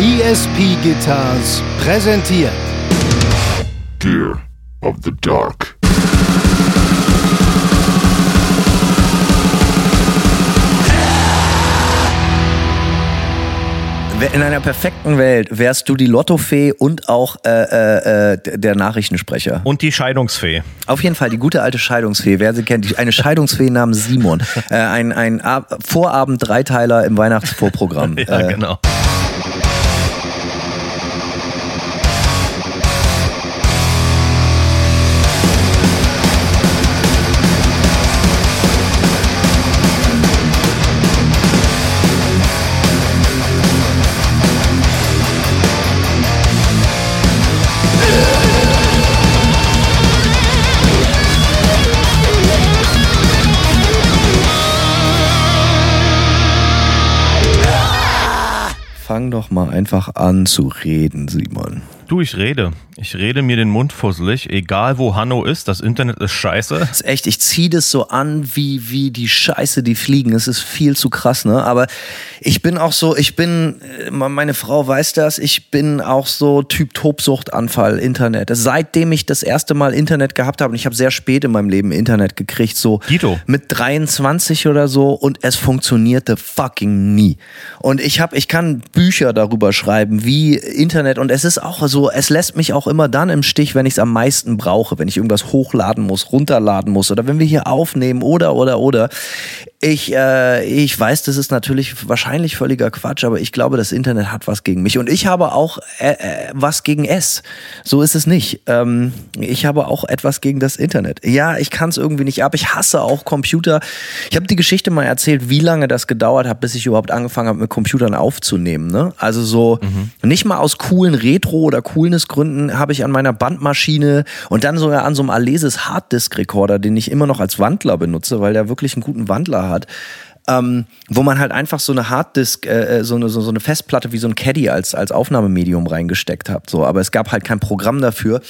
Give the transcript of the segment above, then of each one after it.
ESP Guitars präsentiert Gear of the Dark. In einer perfekten Welt wärst du die Lottofee und auch äh, äh, äh, der Nachrichtensprecher. Und die Scheidungsfee. Auf jeden Fall die gute alte Scheidungsfee. Wer sie kennt, die, eine Scheidungsfee namens Simon. Äh, ein ein Ab Vorabend-Dreiteiler im Weihnachtsvorprogramm. ja, Äh, genau. Doch mal einfach an zu reden, Simon. Du, ich rede. Ich rede mir den Mund fusselig, egal wo Hanno ist. Das Internet ist scheiße. Das ist echt, ich ziehe das so an, wie, wie die Scheiße, die fliegen. Es ist viel zu krass, ne? Aber ich bin auch so, ich bin, äh, meine Frau weiß das, ich bin auch so Typ Tobsuchtanfall, Internet. Seitdem ich das erste Mal Internet gehabt habe, und ich habe sehr spät in meinem Leben Internet gekriegt, so Dito. mit 23 oder so, und es funktionierte fucking nie. Und ich habe, ich kann Bücher darüber schreiben, wie Internet, und es ist auch so, es lässt mich auch immer dann im Stich, wenn ich es am meisten brauche, wenn ich irgendwas hochladen muss, runterladen muss, oder wenn wir hier aufnehmen, oder, oder, oder. Ich, äh, ich weiß, das ist natürlich wahrscheinlich völliger Quatsch, aber ich glaube, das Internet hat was gegen mich. Und ich habe auch äh, äh, was gegen es. So ist es nicht. Ähm, ich habe auch etwas gegen das Internet. Ja, ich kann es irgendwie nicht ab. Ich hasse auch Computer. Ich habe die Geschichte mal erzählt, wie lange das gedauert hat, bis ich überhaupt angefangen habe, mit Computern aufzunehmen. Ne? Also so nicht mal aus coolen Retro- oder Coolness-Gründen habe ich an meiner Bandmaschine und dann sogar an so einem Alesis Harddisk-Recorder, den ich immer noch als Wandler benutze, weil der wirklich einen guten Wandler hat. Ähm, wo man halt einfach so eine Harddisk, äh, so, eine, so, so eine Festplatte wie so ein Caddy als, als Aufnahmemedium reingesteckt hat. So, aber es gab halt kein Programm dafür.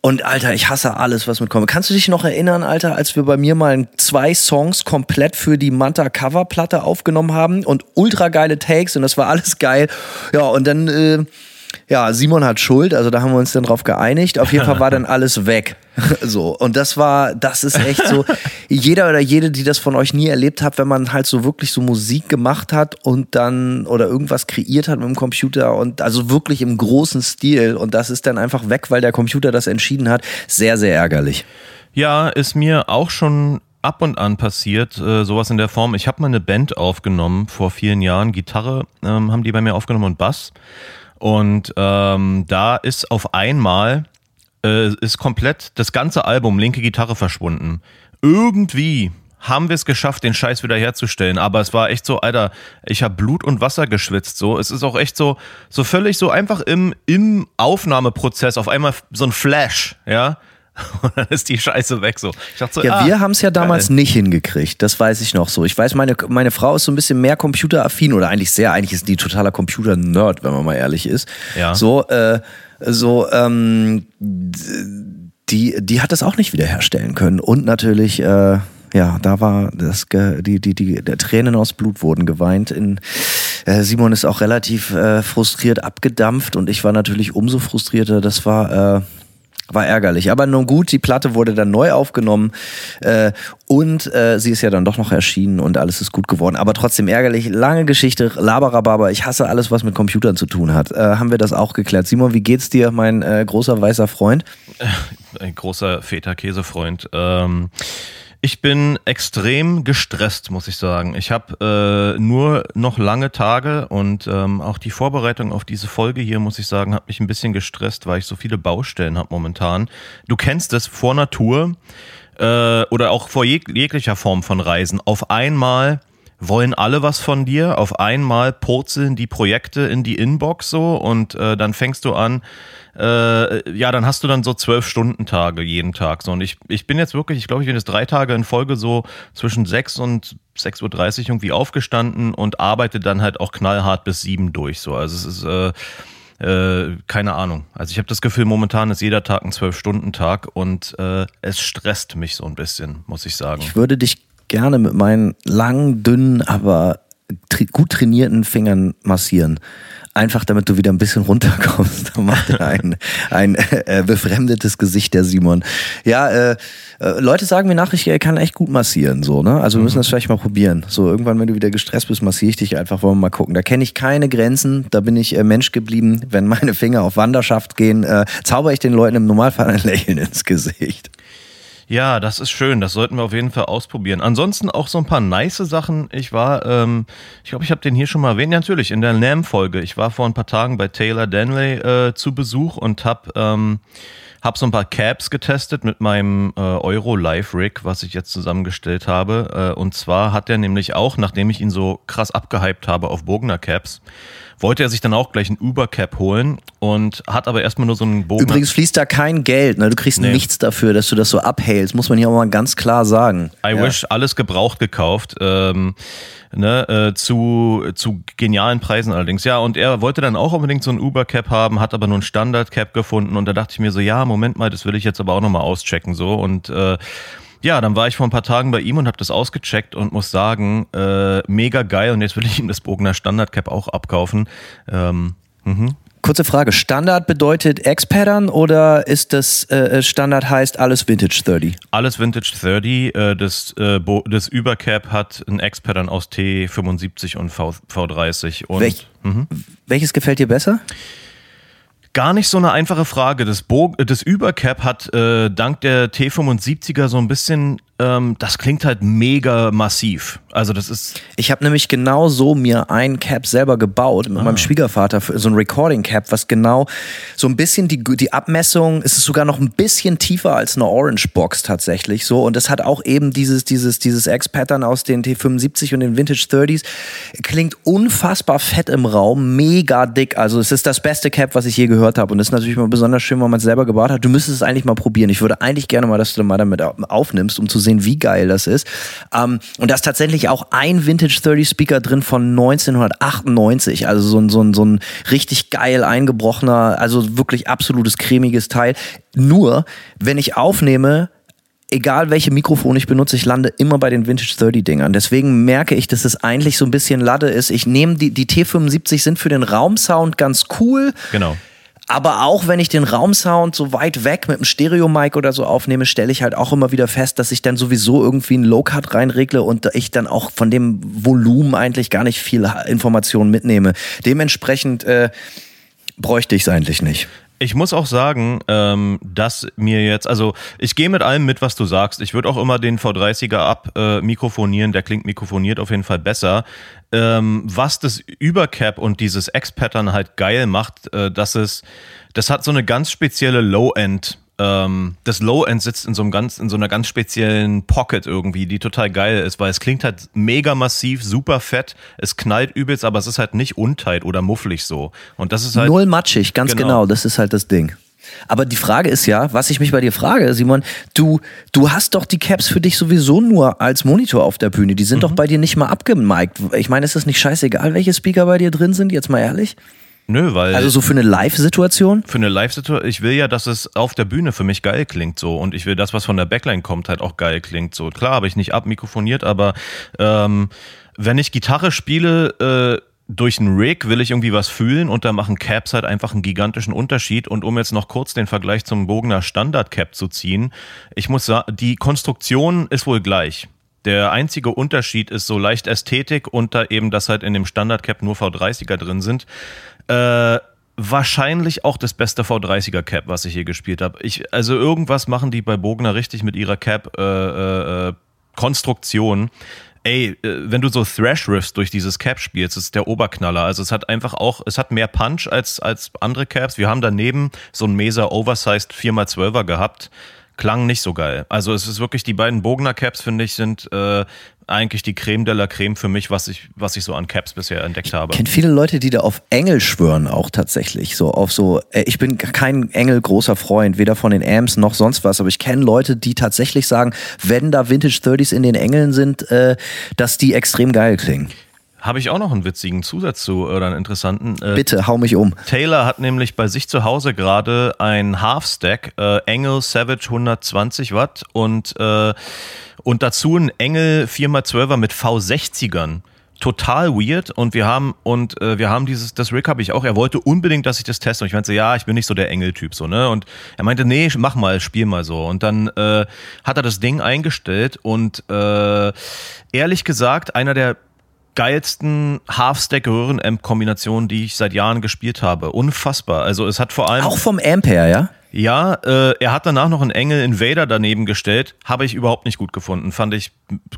Und Alter, ich hasse alles, was mitkommt. Kannst du dich noch erinnern, Alter, als wir bei mir mal zwei Songs komplett für die Manta Coverplatte aufgenommen haben und ultra geile Takes und das war alles geil. Ja, und dann, äh, ja, Simon hat Schuld, also da haben wir uns dann drauf geeinigt. Auf jeden Fall war dann alles weg. So. Und das war, das ist echt so. Jeder oder jede, die das von euch nie erlebt hat, wenn man halt so wirklich so Musik gemacht hat und dann oder irgendwas kreiert hat mit dem Computer und also wirklich im großen Stil und das ist dann einfach weg, weil der Computer das entschieden hat. Sehr, sehr ärgerlich. Ja, ist mir auch schon ab und an passiert, äh, sowas in der Form. Ich habe mal eine Band aufgenommen vor vielen Jahren. Gitarre ähm, haben die bei mir aufgenommen und Bass. Und ähm, da ist auf einmal äh, ist komplett das ganze Album linke Gitarre verschwunden. Irgendwie haben wir es geschafft, den Scheiß wieder herzustellen. Aber es war echt so, Alter, ich habe Blut und Wasser geschwitzt. So, es ist auch echt so, so völlig so einfach im im Aufnahmeprozess auf einmal so ein Flash, ja. Und dann ist die Scheiße weg so. Ich dachte so, Ja, ah, wir haben es ja damals geil. nicht hingekriegt. Das weiß ich noch so. Ich weiß, meine, meine Frau ist so ein bisschen mehr computeraffin oder eigentlich sehr, eigentlich ist die totaler Computer-Nerd, wenn man mal ehrlich ist. Ja. So, äh, so, ähm, die, die hat es auch nicht wiederherstellen können. Und natürlich, äh, ja, da war das, die, die, die, der Tränen aus Blut wurden geweint. In, äh, Simon ist auch relativ äh, frustriert abgedampft und ich war natürlich umso frustrierter. Das war, äh, war ärgerlich. Aber nun gut, die Platte wurde dann neu aufgenommen äh, und äh, sie ist ja dann doch noch erschienen und alles ist gut geworden. Aber trotzdem ärgerlich. Lange Geschichte, Laberababa. Ich hasse alles, was mit Computern zu tun hat. Äh, haben wir das auch geklärt. Simon, wie geht's dir, mein äh, großer weißer Freund? ein großer Feta-Käse-Freund. Ähm, ich bin extrem gestresst, muss ich sagen. Ich habe äh, nur noch lange Tage und ähm, auch die Vorbereitung auf diese Folge hier, muss ich sagen, hat mich ein bisschen gestresst, weil ich so viele Baustellen habe momentan. Du kennst es vor Natur äh, oder auch vor jeg jeglicher Form von Reisen. Auf einmal wollen alle was von dir. Auf einmal purzeln die Projekte in die Inbox so und äh, dann fängst du an, äh, ja, dann hast du dann so zwölf Stunden Tage jeden Tag. So. Und ich, ich bin jetzt wirklich, ich glaube, ich bin jetzt drei Tage in Folge so zwischen sechs und 6.30 Uhr irgendwie aufgestanden und arbeite dann halt auch knallhart bis sieben durch. So. Also es ist äh, äh, keine Ahnung. Also ich habe das Gefühl, momentan ist jeder Tag ein Zwölf-Stunden-Tag und äh, es stresst mich so ein bisschen, muss ich sagen. Ich würde dich gerne mit meinen langen, dünnen, aber gut trainierten Fingern massieren. Einfach damit du wieder ein bisschen runterkommst. Da macht er ein, ein äh, befremdetes Gesicht, der Simon. Ja, äh, äh, Leute sagen mir nach, ich kann echt gut massieren, so, ne? Also wir müssen das vielleicht mal probieren. So, irgendwann, wenn du wieder gestresst bist, massiere ich dich einfach, wollen wir mal gucken. Da kenne ich keine Grenzen, da bin ich äh, Mensch geblieben. Wenn meine Finger auf Wanderschaft gehen, äh, zauber ich den Leuten im Normalfall ein Lächeln ins Gesicht. Ja, das ist schön. Das sollten wir auf jeden Fall ausprobieren. Ansonsten auch so ein paar nice Sachen. Ich war, ähm, ich glaube, ich habe den hier schon mal erwähnt. Ja, natürlich, in der NAM-Folge. Ich war vor ein paar Tagen bei Taylor Danley äh, zu Besuch und habe ähm, hab so ein paar Caps getestet mit meinem äh, Euro Live Rig, was ich jetzt zusammengestellt habe. Äh, und zwar hat er nämlich auch, nachdem ich ihn so krass abgehypt habe auf Bogner Caps, wollte er sich dann auch gleich einen Uber-Cap holen und hat aber erstmal nur so einen Bogen. Übrigens fließt da kein Geld, ne? Du kriegst Nee. nichts dafür, dass du das so abhältst, muss man hier auch mal ganz klar sagen. I ja. wish alles gebraucht gekauft. Ähm, ne, äh, zu, zu genialen Preisen allerdings. Ja, und er wollte dann auch unbedingt so ein Uber-Cap haben, hat aber nur ein Standard-Cap gefunden und da dachte ich mir so, ja, Moment mal, das will ich jetzt aber auch nochmal auschecken so und äh, ja, dann war ich vor ein paar Tagen bei ihm und habe das ausgecheckt und muss sagen, äh, mega geil und jetzt will ich ihm das Bogner Standard-Cap auch abkaufen. Ähm, mhm. Kurze Frage, Standard bedeutet X-Pattern oder ist das äh, Standard heißt alles Vintage 30? Alles Vintage 30, äh, das, äh, das Übercap hat ein X-Pattern aus T75 und v V30 und Welch, Welches gefällt dir besser? Gar nicht so eine einfache Frage. Das, Bo das Übercap hat äh, dank der T75er so ein bisschen, ähm, das klingt halt mega massiv. Also das ist, Ich habe nämlich genau so mir ein Cap selber gebaut mit meinem Schwiegervater, für so ein Recording Cap, was genau so ein bisschen die, die Abmessung, es ist sogar noch ein bisschen tiefer als eine Orange Box tatsächlich so und es hat auch eben dieses, dieses, dieses X-Pattern aus den T75 und den Vintage 30s. Klingt unfassbar fett im Raum, mega dick. Also es ist das beste Cap, was ich je gehört habe und das ist natürlich mal besonders schön, wenn man es selber gebaut hat. Du müsstest es eigentlich mal probieren. Ich würde eigentlich gerne mal, dass du mal damit au- aufnimmst, um zu sehen, wie geil das ist. Ähm, und da ist tatsächlich auch ein Vintage 30 Speaker drin von 1998. Also so ein, so ein, so ein richtig geil eingebrochener, also wirklich absolutes cremiges Teil. Nur, wenn ich aufnehme, egal welche Mikrofone ich benutze, ich lande immer bei den Vintage 30 Dingern. Deswegen merke ich, dass es eigentlich so ein bisschen Lade ist. Ich nehme die, die T75 sind für den Raumsound ganz cool. genau. Aber auch wenn ich den Raumsound so weit weg mit einem Stereo-Mic oder so aufnehme, stelle ich halt auch immer wieder fest, dass ich dann sowieso irgendwie einen Low-Cut reinregle und ich dann auch von dem Volumen eigentlich gar nicht viel Informationen mitnehme. Dementsprechend äh, bräuchte ich es eigentlich nicht. Ich muss auch sagen, ähm, dass mir jetzt, also ich gehe mit allem mit, was du sagst. Ich würde auch immer den V30er ab äh, mikrofonieren, der klingt mikrofoniert auf jeden Fall besser. Ähm, was das Übercap und dieses X-Pattern halt geil macht, äh, dass es, das hat so eine ganz spezielle Low-End. Ähm, das Low-End sitzt in so, einem ganz, in so einer ganz speziellen Pocket irgendwie, die total geil ist, weil es klingt halt mega massiv, super fett, es knallt übelst, aber es ist halt nicht untight oder mufflig so. Und das ist halt. Null matschig, ganz Genau. genau. Das ist halt das Ding. Aber die Frage ist ja, was ich mich bei dir frage, Simon, du, du hast doch die Caps für dich sowieso nur als Monitor auf der Bühne. Die sind Mhm. doch bei dir nicht mal abgemiked. Ich meine, ist es nicht scheißegal, welche Speaker bei dir drin sind, jetzt mal ehrlich? Nö, weil. Also so für eine Live-Situation? für eine Live-Situation, ich will ja, dass es auf der Bühne für mich geil klingt so und ich will das, was von der Backline kommt, halt auch geil klingt so. Klar habe ich nicht abmikrofoniert, aber ähm, wenn ich Gitarre spiele, äh, durch einen Rig will ich irgendwie was fühlen und da machen Caps halt einfach einen gigantischen Unterschied. Und um jetzt noch kurz den Vergleich zum Bogener Standard Cap zu ziehen, ich muss sagen, die Konstruktion ist wohl gleich. Der einzige Unterschied ist so leicht Ästhetik und da eben, dass halt in dem Standard Cap nur V30er drin sind. Äh, wahrscheinlich auch das beste V30er Cap, was ich hier gespielt habe. Ich, also irgendwas machen die bei Bogner richtig mit ihrer Cap äh, äh, äh, Konstruktion. Ey, äh, wenn du so Thrash Riffs durch dieses Cap spielst, ist der Oberknaller. Also es hat einfach auch, es hat mehr Punch als, als andere Caps. Wir haben daneben so ein Mesa Oversized 4x12er gehabt. Klang nicht so geil. Also es ist wirklich, die beiden Bogner Caps, finde ich, sind äh, eigentlich die Creme de la Creme für mich, was ich, was ich so an Caps bisher entdeckt habe. Ich kenne viele Leute, die da auf Engel schwören, auch tatsächlich. So auf so, äh, ich bin kein Engel großer Freund, weder von den Amps noch sonst was, aber ich kenne Leute, die tatsächlich sagen, wenn da Vintage 30s in den Engeln sind, äh, dass die extrem geil klingen. Habe ich auch noch einen witzigen Zusatz zu oder einen interessanten. Äh, Bitte, hau mich um. Taylor hat nämlich bei sich zu Hause gerade ein Half-Stack, äh, Engel Savage 120 Watt und, äh, und dazu ein Engel 4x12er mit V60ern. total weird und wir haben und äh, wir haben dieses das Rick habe ich auch er wollte unbedingt dass ich das teste und ich meinte ja ich bin nicht so der Engeltyp so ne und er meinte nee mach mal spiel mal so und dann äh, hat er das Ding eingestellt und äh, ehrlich gesagt einer der geilsten Half-Stack-Röhren-Amp-Kombinationen, die ich seit Jahren gespielt habe. Unfassbar. Also es hat vor allem. Auch vom Ampere, ja? Ja, äh, er hat danach noch einen Engel Invader daneben gestellt. Habe ich überhaupt nicht gut gefunden. Fand ich,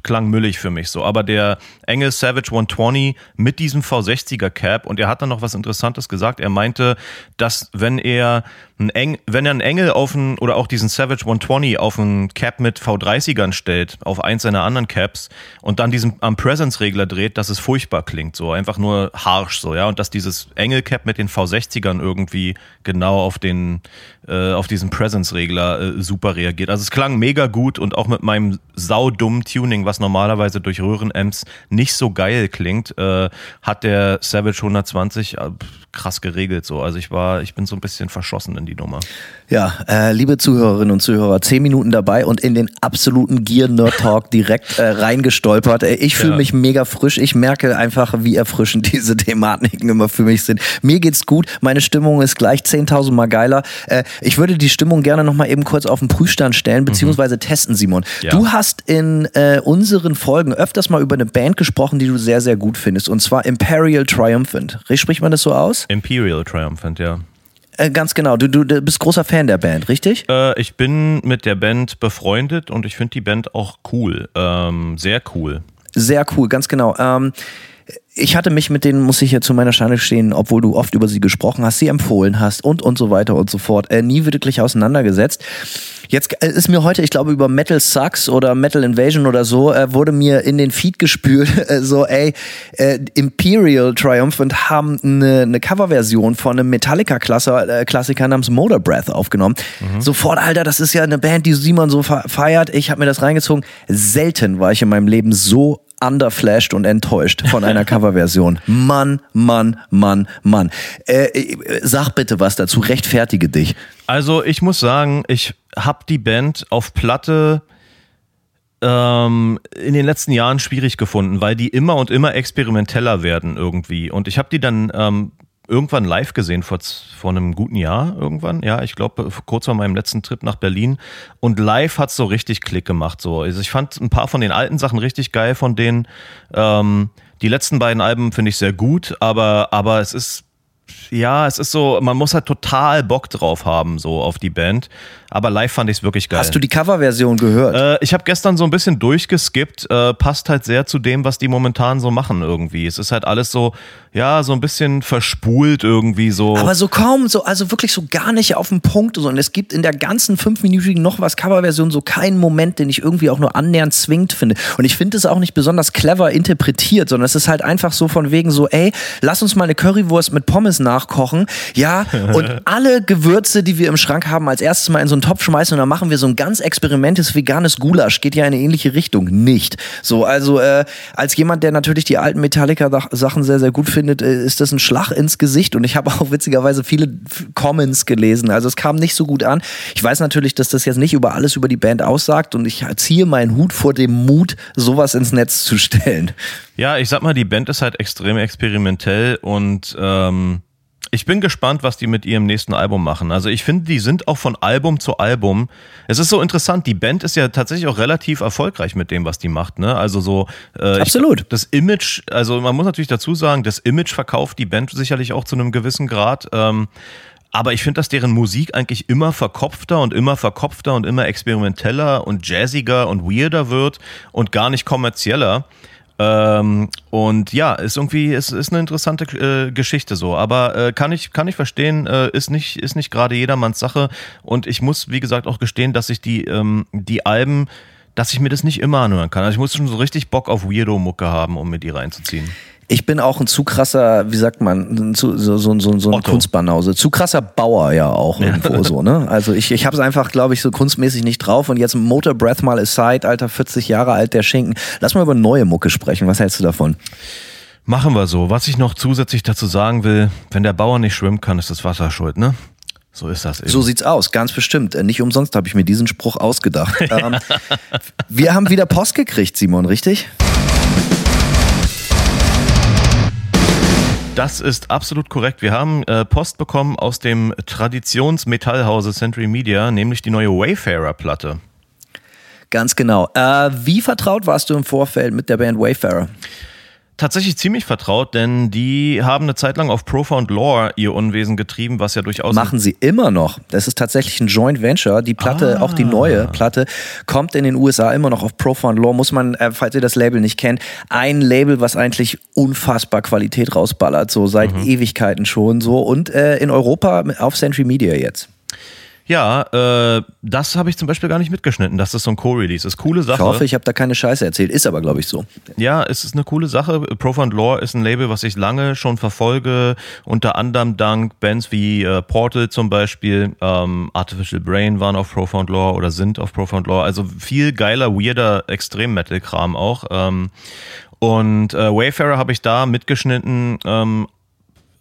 klang müllig für mich so. Aber der Engel Savage 120 mit diesem V60er Cap und er hat dann noch was Interessantes gesagt. Er meinte, dass wenn er ein Eng, wenn er einen Engel auf einen, oder auch diesen Savage 120 auf einen Cap mit V30ern stellt, auf eins seiner anderen Caps und dann diesen am Presence-Regler dreht, dass es furchtbar klingt. So einfach nur harsh so, ja. Und dass dieses Engel Cap mit den V60ern irgendwie genau auf den, äh, auf diesen Presence-Regler äh, super reagiert. Also es klang mega gut und auch mit meinem saudummen Tuning, was normalerweise durch Röhren-Amps nicht so geil klingt, äh, hat der Savage 120 äh, krass geregelt so. Also ich war, ich bin so ein bisschen verschossen in die Nummer. Ja, äh, liebe Zuhörerinnen und Zuhörer, zehn Minuten dabei und in den absoluten Gear-Nerd-Talk direkt äh, reingestolpert. Äh, ich fühle ja. mich mega frisch. Ich merke einfach, wie erfrischend diese Thematiken immer für mich sind. Mir geht's gut, meine Stimmung ist gleich 10.000 Mal geiler. Äh, ich würde die Stimmung gerne nochmal eben kurz auf den Prüfstand stellen, beziehungsweise mhm. testen, Simon. Ja. Du hast in äh, unseren Folgen öfters mal über eine Band gesprochen, die du sehr, sehr gut findest, und zwar Imperial Triumphant. Spricht man das so aus? Imperial Triumphant, ja. Äh, ganz genau. Du, du, du, bist großer Fan der Band, richtig? Äh, ich bin mit der Band befreundet und ich finde die Band auch cool. Ähm, sehr cool. Sehr cool, ganz genau. Ähm, ich hatte mich mit denen, muss ich ja zu meiner Schande stehen, obwohl du oft über sie gesprochen hast, sie empfohlen hast und und so weiter und so fort, äh, nie wirklich auseinandergesetzt. Jetzt äh, ist mir heute, ich glaube, über Metal Sucks oder Metal Invasion oder so, äh, wurde mir in den Feed gespült, äh, so, ey, äh, Imperial Triumphant haben eine, eine Coverversion von einem Metallica-Klassiker äh, namens Motor Breath aufgenommen. Mhm. Sofort, Alter, das ist ja eine Band, die Simon so feiert. Ich habe mir das reingezogen. Selten war ich in meinem Leben so underflashed und enttäuscht von einer Coverversion. Mann, Mann, Mann, Mann. Äh, äh, sag bitte was dazu, rechtfertige dich. Also ich muss sagen, ich habe die Band auf Platte ähm, in den letzten Jahren schwierig gefunden, weil die immer und immer experimenteller werden irgendwie. Und ich habe die dann ähm, irgendwann live gesehen, vor, vor einem guten Jahr irgendwann. Ja, ich glaube, kurz vor meinem letzten Trip nach Berlin. Und live hat es so richtig Klick gemacht. So. Also ich fand ein paar von den alten Sachen richtig geil von denen. Ähm, die letzten beiden Alben finde ich sehr gut, aber, aber es ist ja, es ist so, man muss halt total Bock drauf haben, so auf die Band. Aber live fand ich es wirklich geil. Hast du die Coverversion gehört? Äh, ich habe gestern so ein bisschen durchgeskippt. Äh, passt halt sehr zu dem, was die momentan so machen irgendwie. Es ist halt alles so, ja, so ein bisschen verspult irgendwie so. Aber so kaum, so, also wirklich so gar nicht auf den Punkt. Und es gibt in der ganzen fünfminütigen noch was Coverversion so keinen Moment, den ich irgendwie auch nur annähernd zwingend finde. Und ich finde es auch nicht besonders clever interpretiert, sondern es ist halt einfach so von wegen so, ey, lass uns mal eine Currywurst mit Pommes nachkochen. Ja, und alle Gewürze, die wir im Schrank haben, als erstes mal in so einen Topf schmeißen und dann machen wir so ein ganz experimentes veganes Gulasch. Geht ja in eine ähnliche Richtung. Nicht. So, also äh, als jemand, der natürlich die alten Metallica-Sachen sehr, sehr gut findet, äh, ist das ein Schlag ins Gesicht. Und ich habe auch witzigerweise viele Comments gelesen. Also es kam nicht so gut an. Ich weiß natürlich, dass das jetzt nicht über alles über die Band aussagt und ich ziehe meinen Hut vor dem Mut, sowas ins Netz zu stellen. Ja, ich sag mal, die Band ist halt extrem experimentell und ähm, ich bin gespannt, was die mit ihrem nächsten Album machen. Also ich finde, die sind auch von Album zu Album. Es ist so interessant, die Band ist ja tatsächlich auch relativ erfolgreich mit dem, was die macht. Ne? Also so äh, Absolut. Ich, das Image, also man muss natürlich dazu sagen, das Image verkauft die Band sicherlich auch zu einem gewissen Grad. Ähm, aber ich finde, dass deren Musik eigentlich immer verkopfter und immer verkopfter und immer experimenteller und jazziger und weirder wird und gar nicht kommerzieller. Ähm, und ja, ist irgendwie, ist, ist eine interessante äh, Geschichte so. Aber äh, kann ich, kann ich verstehen, äh, ist nicht, ist nicht gerade jedermanns Sache. Und ich muss, wie gesagt, auch gestehen, dass ich die, ähm, die Alben, dass ich mir das nicht immer anhören kann. Also ich muss schon so richtig Bock auf Weirdo-Mucke haben, um mir die reinzuziehen ich bin auch ein zu krasser, wie sagt man, zu, so, so, so, so ein Kunstbanause. Zu krasser Bauer ja auch irgendwo so, ne? Also ich, ich habe es einfach, glaube ich, so kunstmäßig nicht drauf. Und jetzt Motor Breath mal aside, Alter, 40 Jahre alt, der Schinken. Lass mal über neue Mucke sprechen. Was hältst du davon? Machen wir so. Was ich noch zusätzlich dazu sagen will, wenn der Bauer nicht schwimmen kann, ist das Wasser schuld, ne? So ist das eben. So sieht's aus, ganz bestimmt. Äh, nicht umsonst habe ich mir diesen Spruch ausgedacht. ähm, wir haben wieder Post gekriegt, Simon, richtig? Das ist absolut korrekt. Wir haben äh, Post bekommen aus dem Traditionsmetallhause Century Media, nämlich die neue Wayfarer-Platte. Ganz genau. Äh, wie vertraut warst du im Vorfeld mit der Band Wayfarer? Tatsächlich ziemlich vertraut, denn die haben eine Zeit lang auf Profound Lore ihr Unwesen getrieben, was ja durchaus. Machen sie immer noch. Das ist tatsächlich ein Joint Venture. Die Platte, ah. auch die neue Platte, kommt in den USA immer noch auf Profound Lore. Muss man, äh, falls ihr das Label nicht kennt, ein Label, was eigentlich unfassbar Qualität rausballert, so seit mhm. Ewigkeiten schon so. Und äh, in Europa auf Century Media jetzt. Ja, äh, das habe ich zum Beispiel gar nicht mitgeschnitten, dass das so ein Co-Release ist. Coole Sache. Ich hoffe, ich habe da keine Scheiße erzählt. Ist aber, glaube ich, so. Ja, es ist eine coole Sache. Profound Lore ist ein Label, was ich lange schon verfolge. Unter anderem dank Bands wie äh, Portal zum Beispiel. Ähm, Artificial Brain waren auf Profound Lore oder sind auf Profound Lore. Also viel geiler, weirder Extrem-Metal-Kram auch. Ähm, und äh, Wayfarer habe ich da mitgeschnitten, ähm,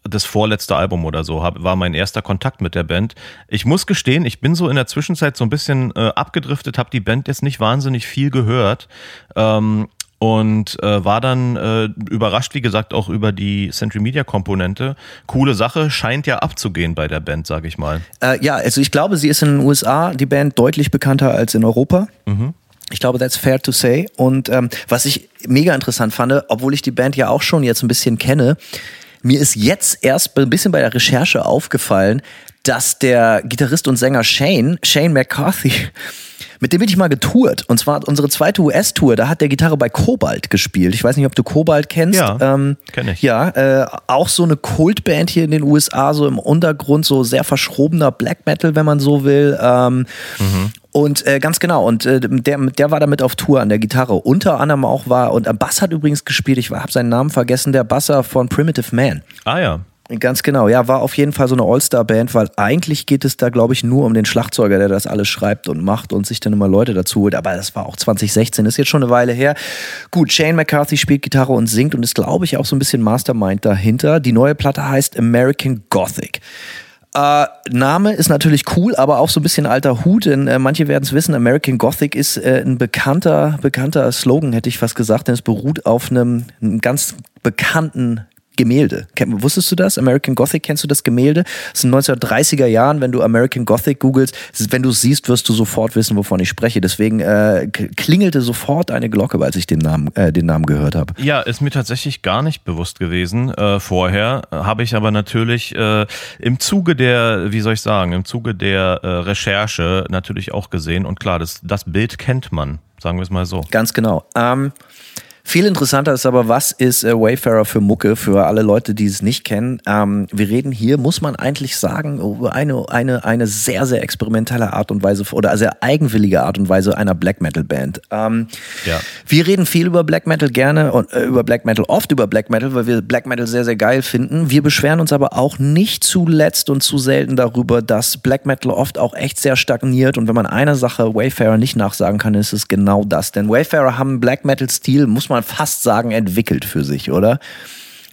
das vorletzte Album oder so war mein erster Kontakt mit der Band. Ich muss gestehen, ich bin so in der Zwischenzeit so ein bisschen äh, abgedriftet, habe die Band jetzt nicht wahnsinnig viel gehört. Ähm, und äh, war dann äh, überrascht, wie gesagt, auch über die Century Media Komponente. Coole Sache, scheint ja abzugehen bei der Band, sage ich mal. Äh, ja, also ich glaube, sie ist in den USA, die Band, deutlich bekannter als in Europa. Mhm. Ich glaube, that's fair to say. Und ähm, was ich mega interessant fand, obwohl ich die Band ja auch schon jetzt ein bisschen kenne, mir ist jetzt erst ein bisschen bei der Recherche aufgefallen, dass der Gitarrist und Sänger Shane, Shane McCarthy, mit dem bin ich mal getourt. Und zwar unsere zweite US-Tour, da hat der Gitarre bei Cobalt gespielt. Ich weiß nicht, ob du Cobalt kennst. Ja, ähm, kenn ich. Ja, äh, auch so eine Kultband hier in den USA, so im Untergrund, so sehr verschrobener Black Metal, wenn man so will. Ähm, mhm. Und äh, ganz genau, und äh, der, der war damit auf Tour an der Gitarre. Unter anderem auch war, und am Bass hat übrigens gespielt, ich habe seinen Namen vergessen, der Basser von Primitive Man. Ah ja. Ganz genau, ja, war auf jeden Fall so eine All-Star-Band, weil eigentlich geht es da, glaube ich, nur um den Schlagzeuger, der das alles schreibt und macht und sich dann immer Leute dazu holt. Aber das war auch 2016, ist jetzt schon eine Weile her. Gut, Shane McCarthy spielt Gitarre und singt und ist, glaube ich, auch so ein bisschen Mastermind dahinter. Die neue Platte heißt American Gothic. Äh, Name ist natürlich cool, aber auch so ein bisschen alter Hut, denn äh, manche werden es wissen, American Gothic ist äh, ein bekannter, bekannter Slogan, hätte ich fast gesagt, denn es beruht auf einem, einem ganz bekannten Gemälde. Wusstest du das? American Gothic, kennst du das Gemälde? Das sind 1930er Jahren, wenn du American Gothic googelst, wenn du es siehst, wirst du sofort wissen, wovon ich spreche. Deswegen äh, klingelte sofort eine Glocke, als ich den Namen, äh, den Namen gehört habe. Ja, ist mir tatsächlich gar nicht bewusst gewesen äh, vorher. Habe ich aber natürlich äh, im Zuge der, wie soll ich sagen, im Zuge der äh, Recherche natürlich auch gesehen. Und klar, das, das Bild kennt man, sagen wir es mal so. Ganz genau. Ähm, viel interessanter ist aber, was ist äh, Wayfarer für Mucke für alle Leute, die es nicht kennen? Ähm, wir reden hier, muss man eigentlich sagen, über eine, eine, eine sehr, sehr experimentelle Art und Weise oder sehr eigenwillige Art und Weise einer Black Metal Band. Ähm, ja. Wir reden viel über Black Metal gerne und äh, über Black Metal, oft über Black Metal, weil wir Black Metal sehr, sehr geil finden. Wir beschweren uns aber auch nicht zuletzt und zu selten darüber, dass Black Metal oft auch echt sehr stagniert und wenn man eine Sache Wayfarer nicht nachsagen kann, ist es genau das. Denn Wayfarer haben Black Metal Stil, muss man man fast sagen, entwickelt für sich, oder?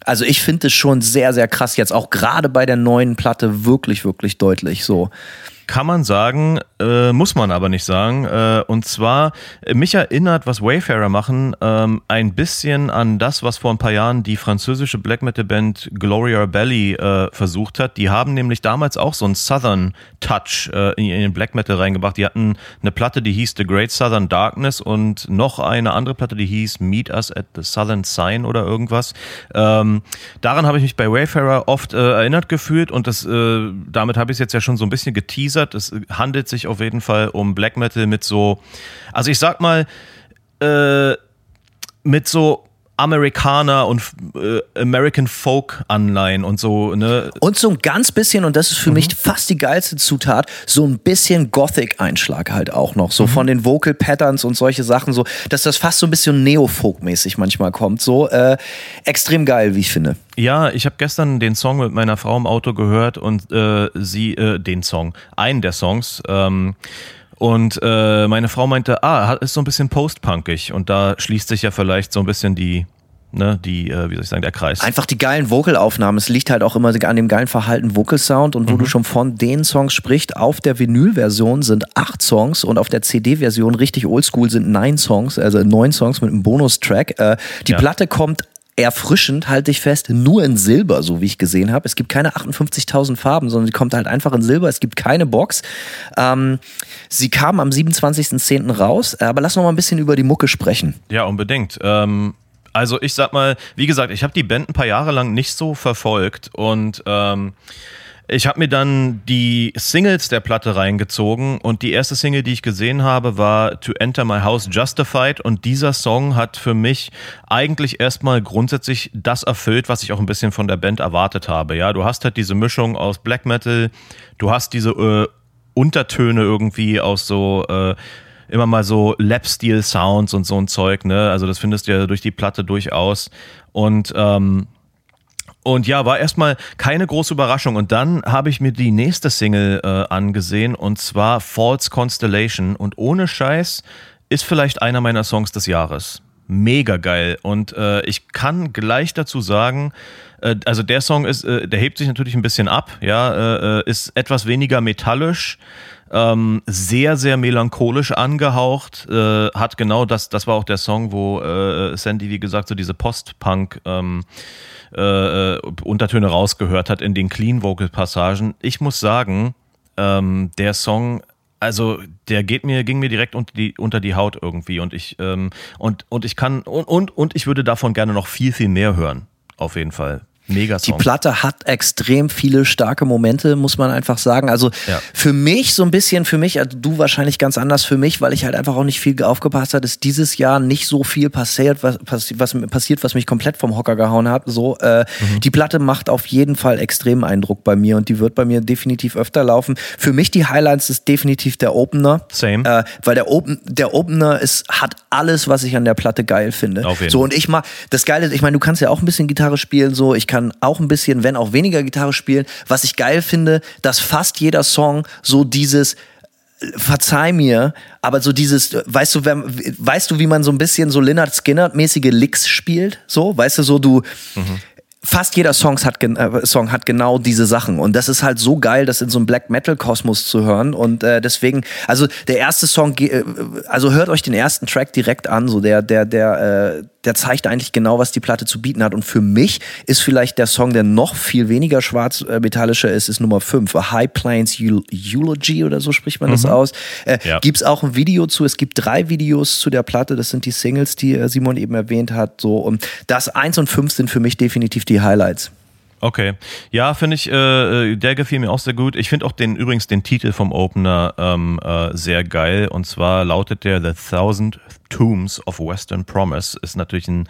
Also ich finde es schon sehr, sehr krass jetzt, auch gerade bei der neuen Platte wirklich, wirklich deutlich so. Kann man sagen, äh, muss man aber nicht sagen. Äh, und zwar, mich erinnert, was Wayfarer machen, ähm, ein bisschen an das, was vor ein paar Jahren die französische Black Metal Band Gloria Belly äh, versucht hat. Die haben nämlich damals auch so einen Southern Touch äh, in, in den Black Metal reingebracht. Die hatten eine Platte, die hieß The Great Southern Darkness und noch eine andere Platte, die hieß Meet Us at the Southern Sign oder irgendwas. Ähm, daran habe ich mich bei Wayfarer oft äh, erinnert gefühlt und das, äh, damit habe ich es jetzt ja schon so ein bisschen geteasert angeteasert. Es handelt sich auf jeden Fall um Black Metal mit so, also ich sag mal, äh, mit so Amerikaner und äh, American Folk Anleihen und so, ne? Und so ein ganz bisschen, und das ist für mhm. mich fast die geilste Zutat, so ein bisschen Gothic-Einschlag halt auch noch. So mhm. von den Vocal Patterns und solche Sachen, so, dass das fast so ein bisschen Neo-Folk-mäßig manchmal kommt. So, äh, extrem geil, wie ich finde. Ja, ich habe gestern den Song mit meiner Frau im Auto gehört und äh, sie, äh, den Song, einen der Songs, ähm, und äh, meine Frau meinte, ah, ist so ein bisschen postpunkig. Und da schließt sich ja vielleicht so ein bisschen die, ne, die, äh, wie soll ich sagen, der Kreis. Einfach die geilen Vocalaufnahmen. Es liegt halt auch immer an dem geilen Verhalten Vocal Sound. Und wo mhm. du schon von den Songs sprichst, auf der Vinyl-Version sind acht Songs und auf der CD-Version richtig oldschool sind neun Songs, also neun Songs mit einem Bonustrack. Äh, die ja. Platte kommt erfrischend, halte ich fest, nur in Silber, so wie ich gesehen habe. Es gibt keine 58.000 Farben, sondern sie kommt halt einfach in Silber. Es gibt keine Box. Ähm, sie kam am 27.10. raus, aber lass noch mal ein bisschen über die Mucke sprechen. Ja, unbedingt. Ähm, also ich sag mal, wie gesagt, ich habe die Band ein paar Jahre lang nicht so verfolgt und ähm, ich habe mir dann die Singles der Platte reingezogen und die erste Single, die ich gesehen habe, war To Enter My House Justified und dieser Song hat für mich eigentlich erstmal grundsätzlich das erfüllt, was ich auch ein bisschen von der Band erwartet habe. Ja, du hast halt diese Mischung aus Black Metal, du hast diese äh, Untertöne irgendwie aus so äh, immer mal so Lap-Steel-Sounds und so ein Zeug, ne? Also das findest du ja durch die Platte durchaus. Und ähm, und ja, war erstmal keine große Überraschung. Und dann habe ich mir die nächste Single äh, angesehen und zwar False Constellation. Und ohne Scheiß ist vielleicht einer meiner Songs des Jahres. Mega geil. Und äh, ich kann gleich dazu sagen, äh, also der Song ist, äh, der hebt sich natürlich ein bisschen ab, ja, äh, äh ist etwas weniger metallisch. Ähm, sehr, sehr melancholisch angehaucht. Äh, hat genau das, das war auch der Song, wo äh, Sandy, wie gesagt, so diese Post-Punk ähm, äh, äh, Untertöne rausgehört hat in den Clean Vocal Passagen. Ich muss sagen, ähm, der Song also der geht mir ging mir direkt unter die unter die Haut irgendwie und ich ähm, und und ich kann und und und ich würde davon gerne noch viel viel mehr hören auf jeden Fall Mega Die Platte hat extrem viele starke Momente, muss man einfach sagen. Also ja. für mich so ein bisschen, für mich, also du wahrscheinlich ganz anders für mich, weil ich halt einfach auch nicht viel aufgepasst hat, ist dieses Jahr nicht so viel passiert, was, was passiert, was mich komplett vom Hocker gehauen hat. So, äh, mhm. die Platte macht auf jeden Fall extrem Eindruck bei mir und die wird bei mir definitiv öfter laufen. Für mich die Highlights ist definitiv der Opener. Same. Äh, weil der, Open, der Opener ist, hat alles, was ich an der Platte geil finde. Auf jeden. So und ich mag, das Geile ist, ich meine, du kannst ja auch ein bisschen Gitarre spielen, so, ich kann kann auch ein bisschen, wenn auch weniger Gitarre spielen. Was ich geil finde, dass fast jeder Song so dieses verzeih mir, aber so dieses, weißt du, wer, weißt du, wie man so ein bisschen so Lynyrd Skynyrd-mäßige Licks spielt? So, weißt du, so du, mhm fast jeder Songs hat, äh, Song hat genau diese Sachen. Und das ist halt so geil, das in so einem Black Metal-Kosmos zu hören. Und äh, deswegen, also der erste Song, äh, also hört euch den ersten Track direkt an, so der, der, der, äh, der zeigt eigentlich genau, was die Platte zu bieten hat. Und für mich ist vielleicht der Song, der noch viel weniger schwarz-metallischer ist, ist Nummer 5, A High Plains Eulogy oder so spricht man mhm. das aus. Äh, ja. Gibt es auch ein Video zu, es gibt drei Videos zu der Platte, das sind die Singles, die äh, Simon eben erwähnt hat. So, und das 1 und 5 sind für mich definitiv die Highlights. Okay. Ja, finde ich, äh, äh, der gefiel mir auch sehr gut. Ich finde auch den übrigens den Titel vom Opener ähm, äh, sehr geil. Und zwar lautet der The Thousand Tombs of Western Promise. Ist natürlich ein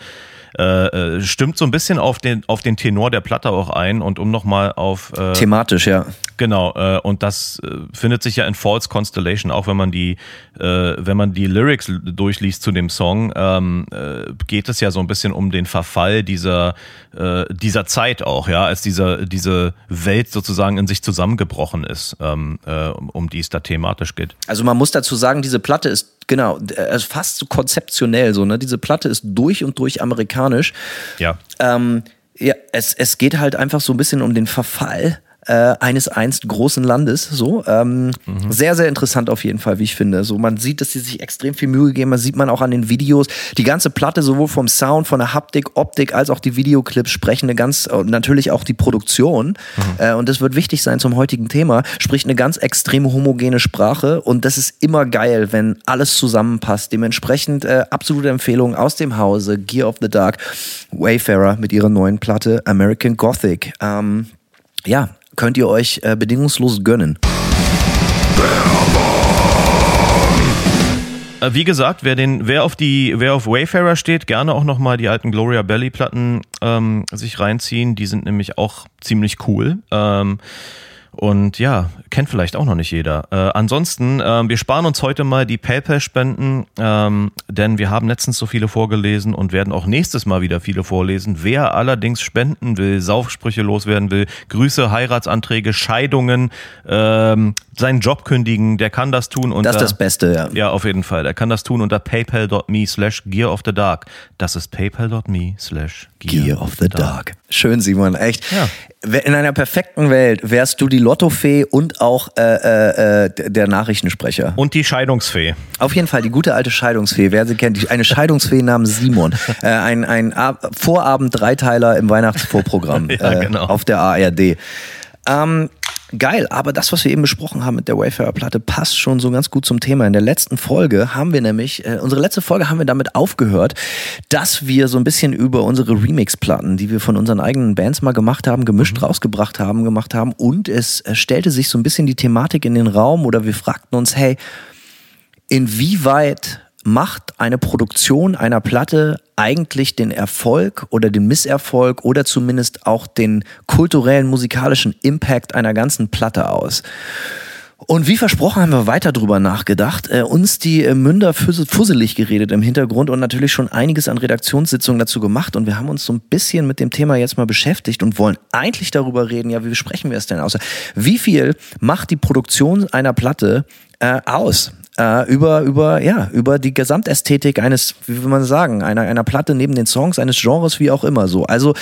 äh, äh, stimmt so ein bisschen auf den, auf den Tenor der Platte auch ein und um nochmal auf. Äh, Thematisch, ja. Genau, äh, und das äh, findet sich ja in False Constellation, auch wenn man die, wenn man die Lyrics durchliest zu dem Song, ähm, äh, geht es ja so ein bisschen um den Verfall dieser, dieser Zeit auch, ja, als dieser, diese Welt sozusagen in sich zusammengebrochen ist, ähm, äh, um die es da thematisch geht. Also man muss dazu sagen, diese Platte ist Genau, also fast so konzeptionell so, ne? Diese Platte ist durch und durch amerikanisch. Ja. Ähm, ja, es, es geht halt einfach so ein bisschen um den Verfall äh, eines einst großen Landes. So ähm, mhm. sehr sehr interessant auf jeden Fall, wie ich finde. So man sieht, dass sie sich extrem viel Mühe geben. Man sieht man auch an den Videos. Die ganze Platte sowohl vom Sound, von der Haptik, Optik als auch die Videoclips sprechen eine ganz und natürlich auch die Produktion. Mhm. Äh, und das wird wichtig sein zum heutigen Thema. Spricht eine ganz extrem homogene Sprache und das ist immer geil, wenn alles zusammenpasst. Dementsprechend äh, absolute Empfehlung aus dem Hause Gear of the Dark, Wayfarer mit ihrer neuen Platte American Gothic. Ähm, ja, könnt ihr euch äh, bedingungslos gönnen. Äh, wie gesagt, wer den, wer auf die, wer auf Wayfarer steht, gerne auch nochmal die alten Gloria Belly Platten ähm, sich reinziehen. Die sind nämlich auch ziemlich cool. Ähm, und ja, kennt vielleicht auch noch nicht jeder. Äh, ansonsten, äh, wir sparen uns heute mal die PayPal-Spenden, ähm, denn wir haben letztens so viele vorgelesen und werden auch nächstes Mal wieder viele vorlesen. Wer allerdings spenden will, Saufsprüche loswerden will, Grüße, Heiratsanträge, Scheidungen, ähm, seinen Job kündigen, der kann das tun unter. Das ist das Beste, ja. Ja, auf jeden Fall. Der kann das tun unter paypal.me slash gear of the dark. Das ist paypal.me slash Gear of the Dark. Schön, Simon, echt. Ja. In einer perfekten Welt wärst du die Lottofee und auch äh, äh, der Nachrichtensprecher. Und die Scheidungsfee. Auf jeden Fall die gute alte Scheidungsfee. Wer sie kennt, die- eine Scheidungsfee namens Simon. Äh, ein ein Ab Vorabend-Dreiteiler im Weihnachtsvorprogramm Ja, äh, genau. auf der ARD. Ähm, geil, aber das, was wir eben besprochen haben mit der Wayfarer-Platte, passt schon so ganz gut zum Thema. In der letzten Folge haben wir nämlich, äh, unsere letzte Folge haben wir damit aufgehört, dass wir so ein bisschen über unsere Remix-Platten, die wir von unseren eigenen Bands mal gemacht haben, gemischt rausgebracht haben, gemacht haben. Und es äh, stellte sich so ein bisschen die Thematik in den Raum oder wir fragten uns, hey, inwieweit macht eine Produktion einer Platte eigentlich den Erfolg oder den Misserfolg oder zumindest auch den kulturellen musikalischen Impact einer ganzen Platte aus? Und wie versprochen haben wir weiter drüber nachgedacht, äh, uns die äh, Münder fusse- fusselig geredet im Hintergrund und natürlich schon einiges an Redaktionssitzungen dazu gemacht. Und wir haben uns so ein bisschen mit dem Thema jetzt mal beschäftigt und wollen eigentlich darüber reden, ja, wie besprechen wir es denn aus? Wie viel macht die Produktion einer Platte äh, aus? Äh, über, über, ja, über die Gesamtästhetik eines, wie will man sagen, einer, einer Platte neben den Songs, eines Genres, wie auch immer so. Also,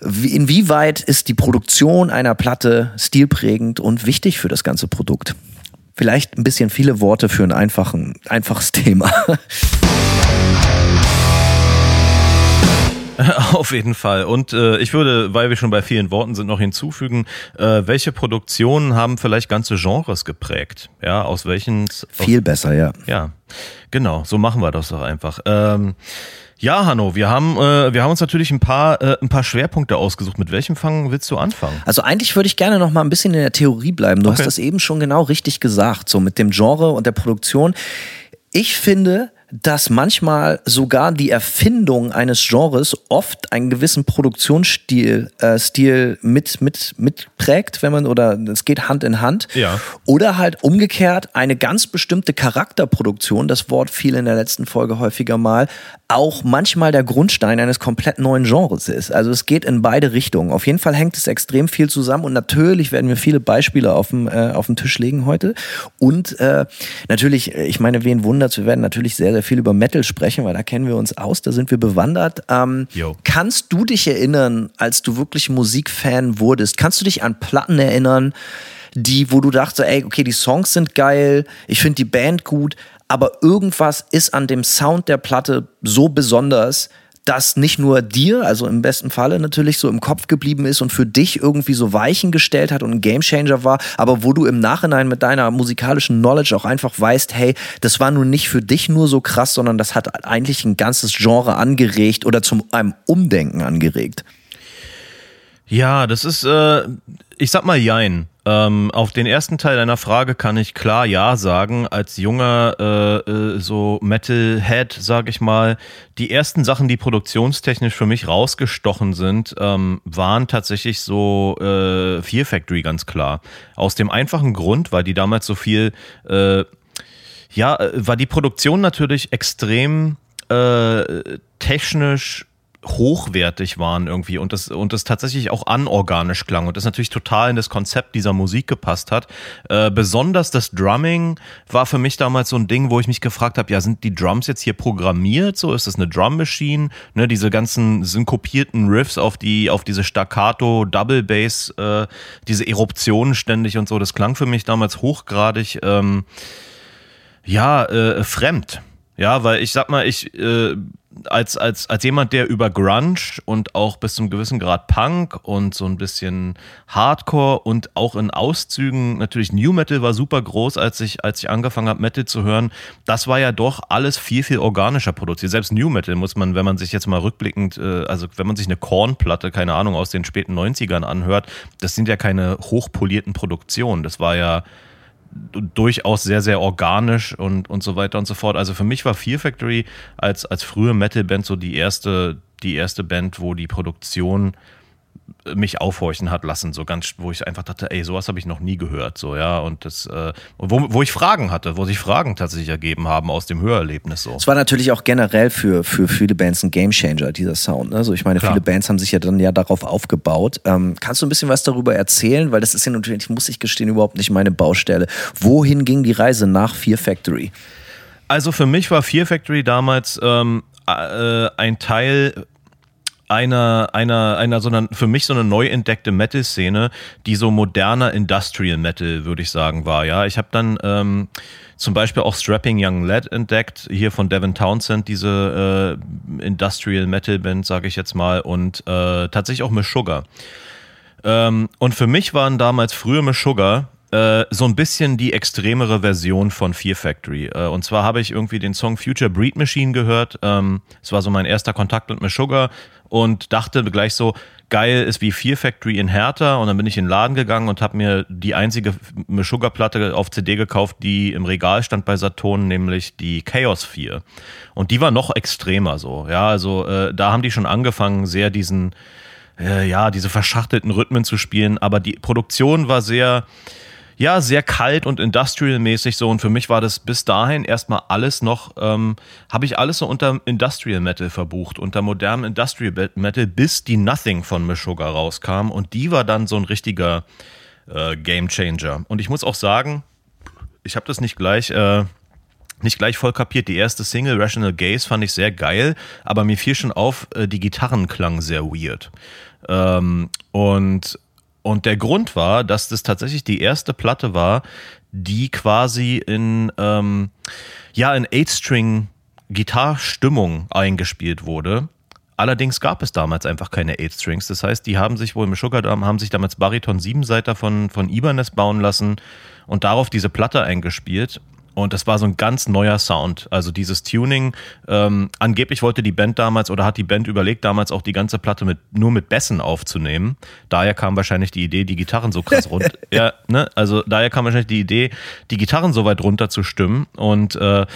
wie, inwieweit ist die Produktion einer Platte stilprägend und wichtig für das ganze Produkt? Vielleicht ein bisschen viele Worte für ein einfachen, einfaches Thema. Auf jeden Fall. Und äh, ich würde, weil wir schon bei vielen Worten sind, noch hinzufügen, äh, welche Produktionen haben vielleicht ganze Genres geprägt? Ja, aus welchen. Viel besser, ja. Ja, genau, so machen wir das doch einfach. Ähm, ja, Hanno, wir haben, äh, wir haben uns natürlich ein paar, äh, ein paar Schwerpunkte ausgesucht. Mit welchem fangen willst du anfangen? Also eigentlich würde ich gerne noch mal ein bisschen in der Theorie bleiben. Du Okay. hast das eben schon genau richtig gesagt, so mit dem Genre und der Produktion. Ich finde, dass manchmal sogar die Erfindung eines Genres oft einen gewissen Produktionsstil äh, Stil mit, mit, mit prägt, wenn man, oder es geht Hand in Hand. Ja. Oder halt umgekehrt eine ganz bestimmte Charakterproduktion, das Wort fiel in der letzten Folge häufiger mal, auch manchmal der Grundstein eines komplett neuen Genres ist. Also es geht in beide Richtungen. Auf jeden Fall hängt es extrem viel zusammen und natürlich werden wir viele Beispiele auf den, äh, auf den Tisch legen heute. Und äh, natürlich, ich meine, wen wundert's, wir werden natürlich sehr, sehr viel über Metal sprechen, weil da kennen wir uns aus, da sind wir bewandert. Ähm. Kannst du dich erinnern, als du wirklich Musikfan wurdest, kannst du dich an Platten erinnern, die, wo du dachtest, ey, okay, die Songs sind geil, ich finde die Band gut, aber irgendwas ist an dem Sound der Platte so besonders, dass nicht nur dir, also im besten Falle natürlich so im Kopf geblieben ist und für dich irgendwie so Weichen gestellt hat und ein Gamechanger war, aber wo du im Nachhinein mit deiner musikalischen Knowledge auch einfach weißt, hey, das war nun nicht für dich nur so krass, sondern das hat eigentlich ein ganzes Genre angeregt oder zum einem Umdenken angeregt. Ja, das ist, äh, ich sag mal Jein. Ähm, auf den ersten Teil deiner Frage kann ich klar Ja sagen. Als junger äh, äh, so Metalhead, sag ich mal, die ersten Sachen, die produktionstechnisch für mich rausgestochen sind, ähm, waren tatsächlich so äh, Fear Factory ganz klar. Aus dem einfachen Grund, weil die damals so viel äh, ja, äh, war die Produktion natürlich extrem äh, technisch hochwertig waren irgendwie und das und das tatsächlich auch anorganisch klang und das natürlich total in das Konzept dieser Musik gepasst hat. Äh, besonders das Drumming war für mich damals so ein Ding, wo ich mich gefragt habe, ja, sind die Drums jetzt hier programmiert? So ist das eine Drum Machine? Ne, diese ganzen synkopierten Riffs auf die auf diese Staccato Double Bass, äh, diese Eruptionen ständig und so, das klang für mich damals hochgradig ähm, ja, äh, fremd. Ja, weil ich sag mal, ich äh, als, als, als jemand, der über Grunge und auch bis zum gewissen Grad Punk und so ein bisschen Hardcore und auch in Auszügen, natürlich New Metal war super groß, als ich, als ich angefangen habe, Metal zu hören. Das war ja doch alles viel, viel organischer produziert. Selbst New Metal muss man, wenn man sich jetzt mal rückblickend, äh, also wenn man sich eine Kornplatte, keine Ahnung, aus den späten 90ern anhört, das sind ja keine hochpolierten Produktionen. Das war ja durchaus sehr, sehr organisch und, und so weiter und so fort. Also für mich war Fear Factory als, als frühe Metal-Band so die erste, die erste Band, wo die Produktion mich aufhorchen hat lassen, so ganz, wo ich einfach dachte, ey, sowas habe ich noch nie gehört, so, ja, und das, äh, wo, wo ich Fragen hatte, wo sich Fragen tatsächlich ergeben haben aus dem Hörerlebnis, so. Es war natürlich auch generell für, für viele Bands ein Gamechanger, dieser Sound, ne? Also ich meine, Klar. viele Bands haben sich ja dann ja darauf aufgebaut. Ähm, kannst du ein bisschen was darüber erzählen? Weil das ist ja natürlich, muss ich gestehen, überhaupt nicht meine Baustelle. Wohin ging die Reise nach Fear Factory? Also für mich war Fear Factory damals ähm, äh, ein Teil einer, einer, einer so einer, für mich so eine neu entdeckte Metal-Szene, die so moderner Industrial Metal, würde ich sagen, war. Ja, ich habe dann ähm, zum Beispiel auch Strapping Young Lad entdeckt, hier von Devin Townsend, diese äh, Industrial Metal Band, sage ich jetzt mal, und äh, tatsächlich auch Miss Sugar. Ähm, und für mich waren damals früher Miss Sugar äh, so ein bisschen die extremere Version von Fear Factory. Äh, und zwar habe ich irgendwie den Song Future Breed Machine gehört. Ähm, es war so mein erster Kontakt mit Sugar und dachte gleich so, geil ist wie Fear Factory in Hertha. Und dann bin ich in den Laden gegangen und habe mir die einzige Miss Sugar Platte auf CD gekauft, die im Regal stand bei Saturn, nämlich die Chaos 4. Und die war noch extremer so. Ja, also äh, da haben die schon angefangen, sehr diesen äh, ja, diese verschachtelten Rhythmen zu spielen, aber die Produktion war sehr, ja, sehr kalt und industrial-mäßig so und für mich war das bis dahin erstmal alles noch, ähm, habe ich alles so unter Industrial Metal verbucht, unter modernem Industrial Metal, bis die Nothing von Meshuggah rauskam und die war dann so ein richtiger äh, Game Changer. Und ich muss auch sagen, ich habe das nicht gleich, äh, nicht gleich voll kapiert. Die erste Single, Rational Gaze, fand ich sehr geil, aber mir fiel schon auf, äh, die Gitarren klangen sehr weird. Ähm, und, und der Grund war, dass das tatsächlich die erste Platte war, die quasi in, ähm, ja, in Eight-String Gitarrstimmung eingespielt wurde. Allerdings gab es damals einfach keine Eight Strings. Das heißt, die haben sich wohl im Sugar haben sich damals Bariton 7-Seiter von, von Ibanez bauen lassen und darauf diese Platte eingespielt. Und das war so ein ganz neuer Sound. Also dieses Tuning. Ähm, angeblich wollte die Band damals oder hat die Band überlegt, damals auch die ganze Platte mit, nur mit Bässen aufzunehmen. Daher kam wahrscheinlich die Idee, die Gitarren so krass runter. ja, ne? Also daher kam wahrscheinlich die Idee, die Gitarren so weit runter zu stimmen. Und äh,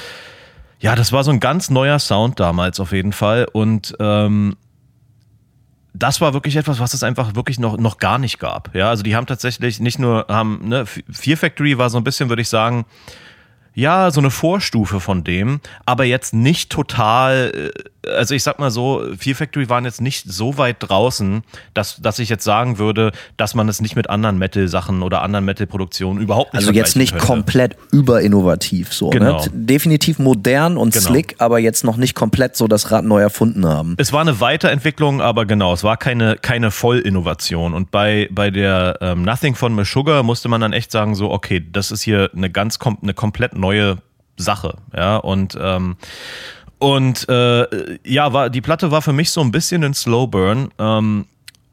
ja, das war so ein ganz neuer Sound damals auf jeden Fall. Und ähm, das war wirklich etwas, was es einfach wirklich noch, noch gar nicht gab. Ja, also die haben tatsächlich nicht nur, haben, ne, Fear Factory war so ein bisschen, würde ich sagen, ja, so eine Vorstufe von dem, aber jetzt nicht total, äh, also ich sag mal so, Fear Factory waren jetzt nicht so weit draußen, dass, dass ich jetzt sagen würde, dass man es nicht mit anderen Metal-Sachen oder anderen Metal-Produktionen überhaupt nicht Also jetzt nicht könnte. komplett überinnovativ so. Genau. Ne? Definitiv modern und Genau. slick, aber jetzt noch nicht komplett so das Rad neu erfunden haben. Es war eine Weiterentwicklung, aber genau, es war keine, keine Vollinnovation. Und bei, bei der ähm, Nothing von Meshuggah musste man dann echt sagen, so, okay, das ist hier eine ganz kom eine komplett neue Sache. Ja, und ähm, und äh, ja, war, die Platte war für mich so ein bisschen ein Slow Burn. Ähm,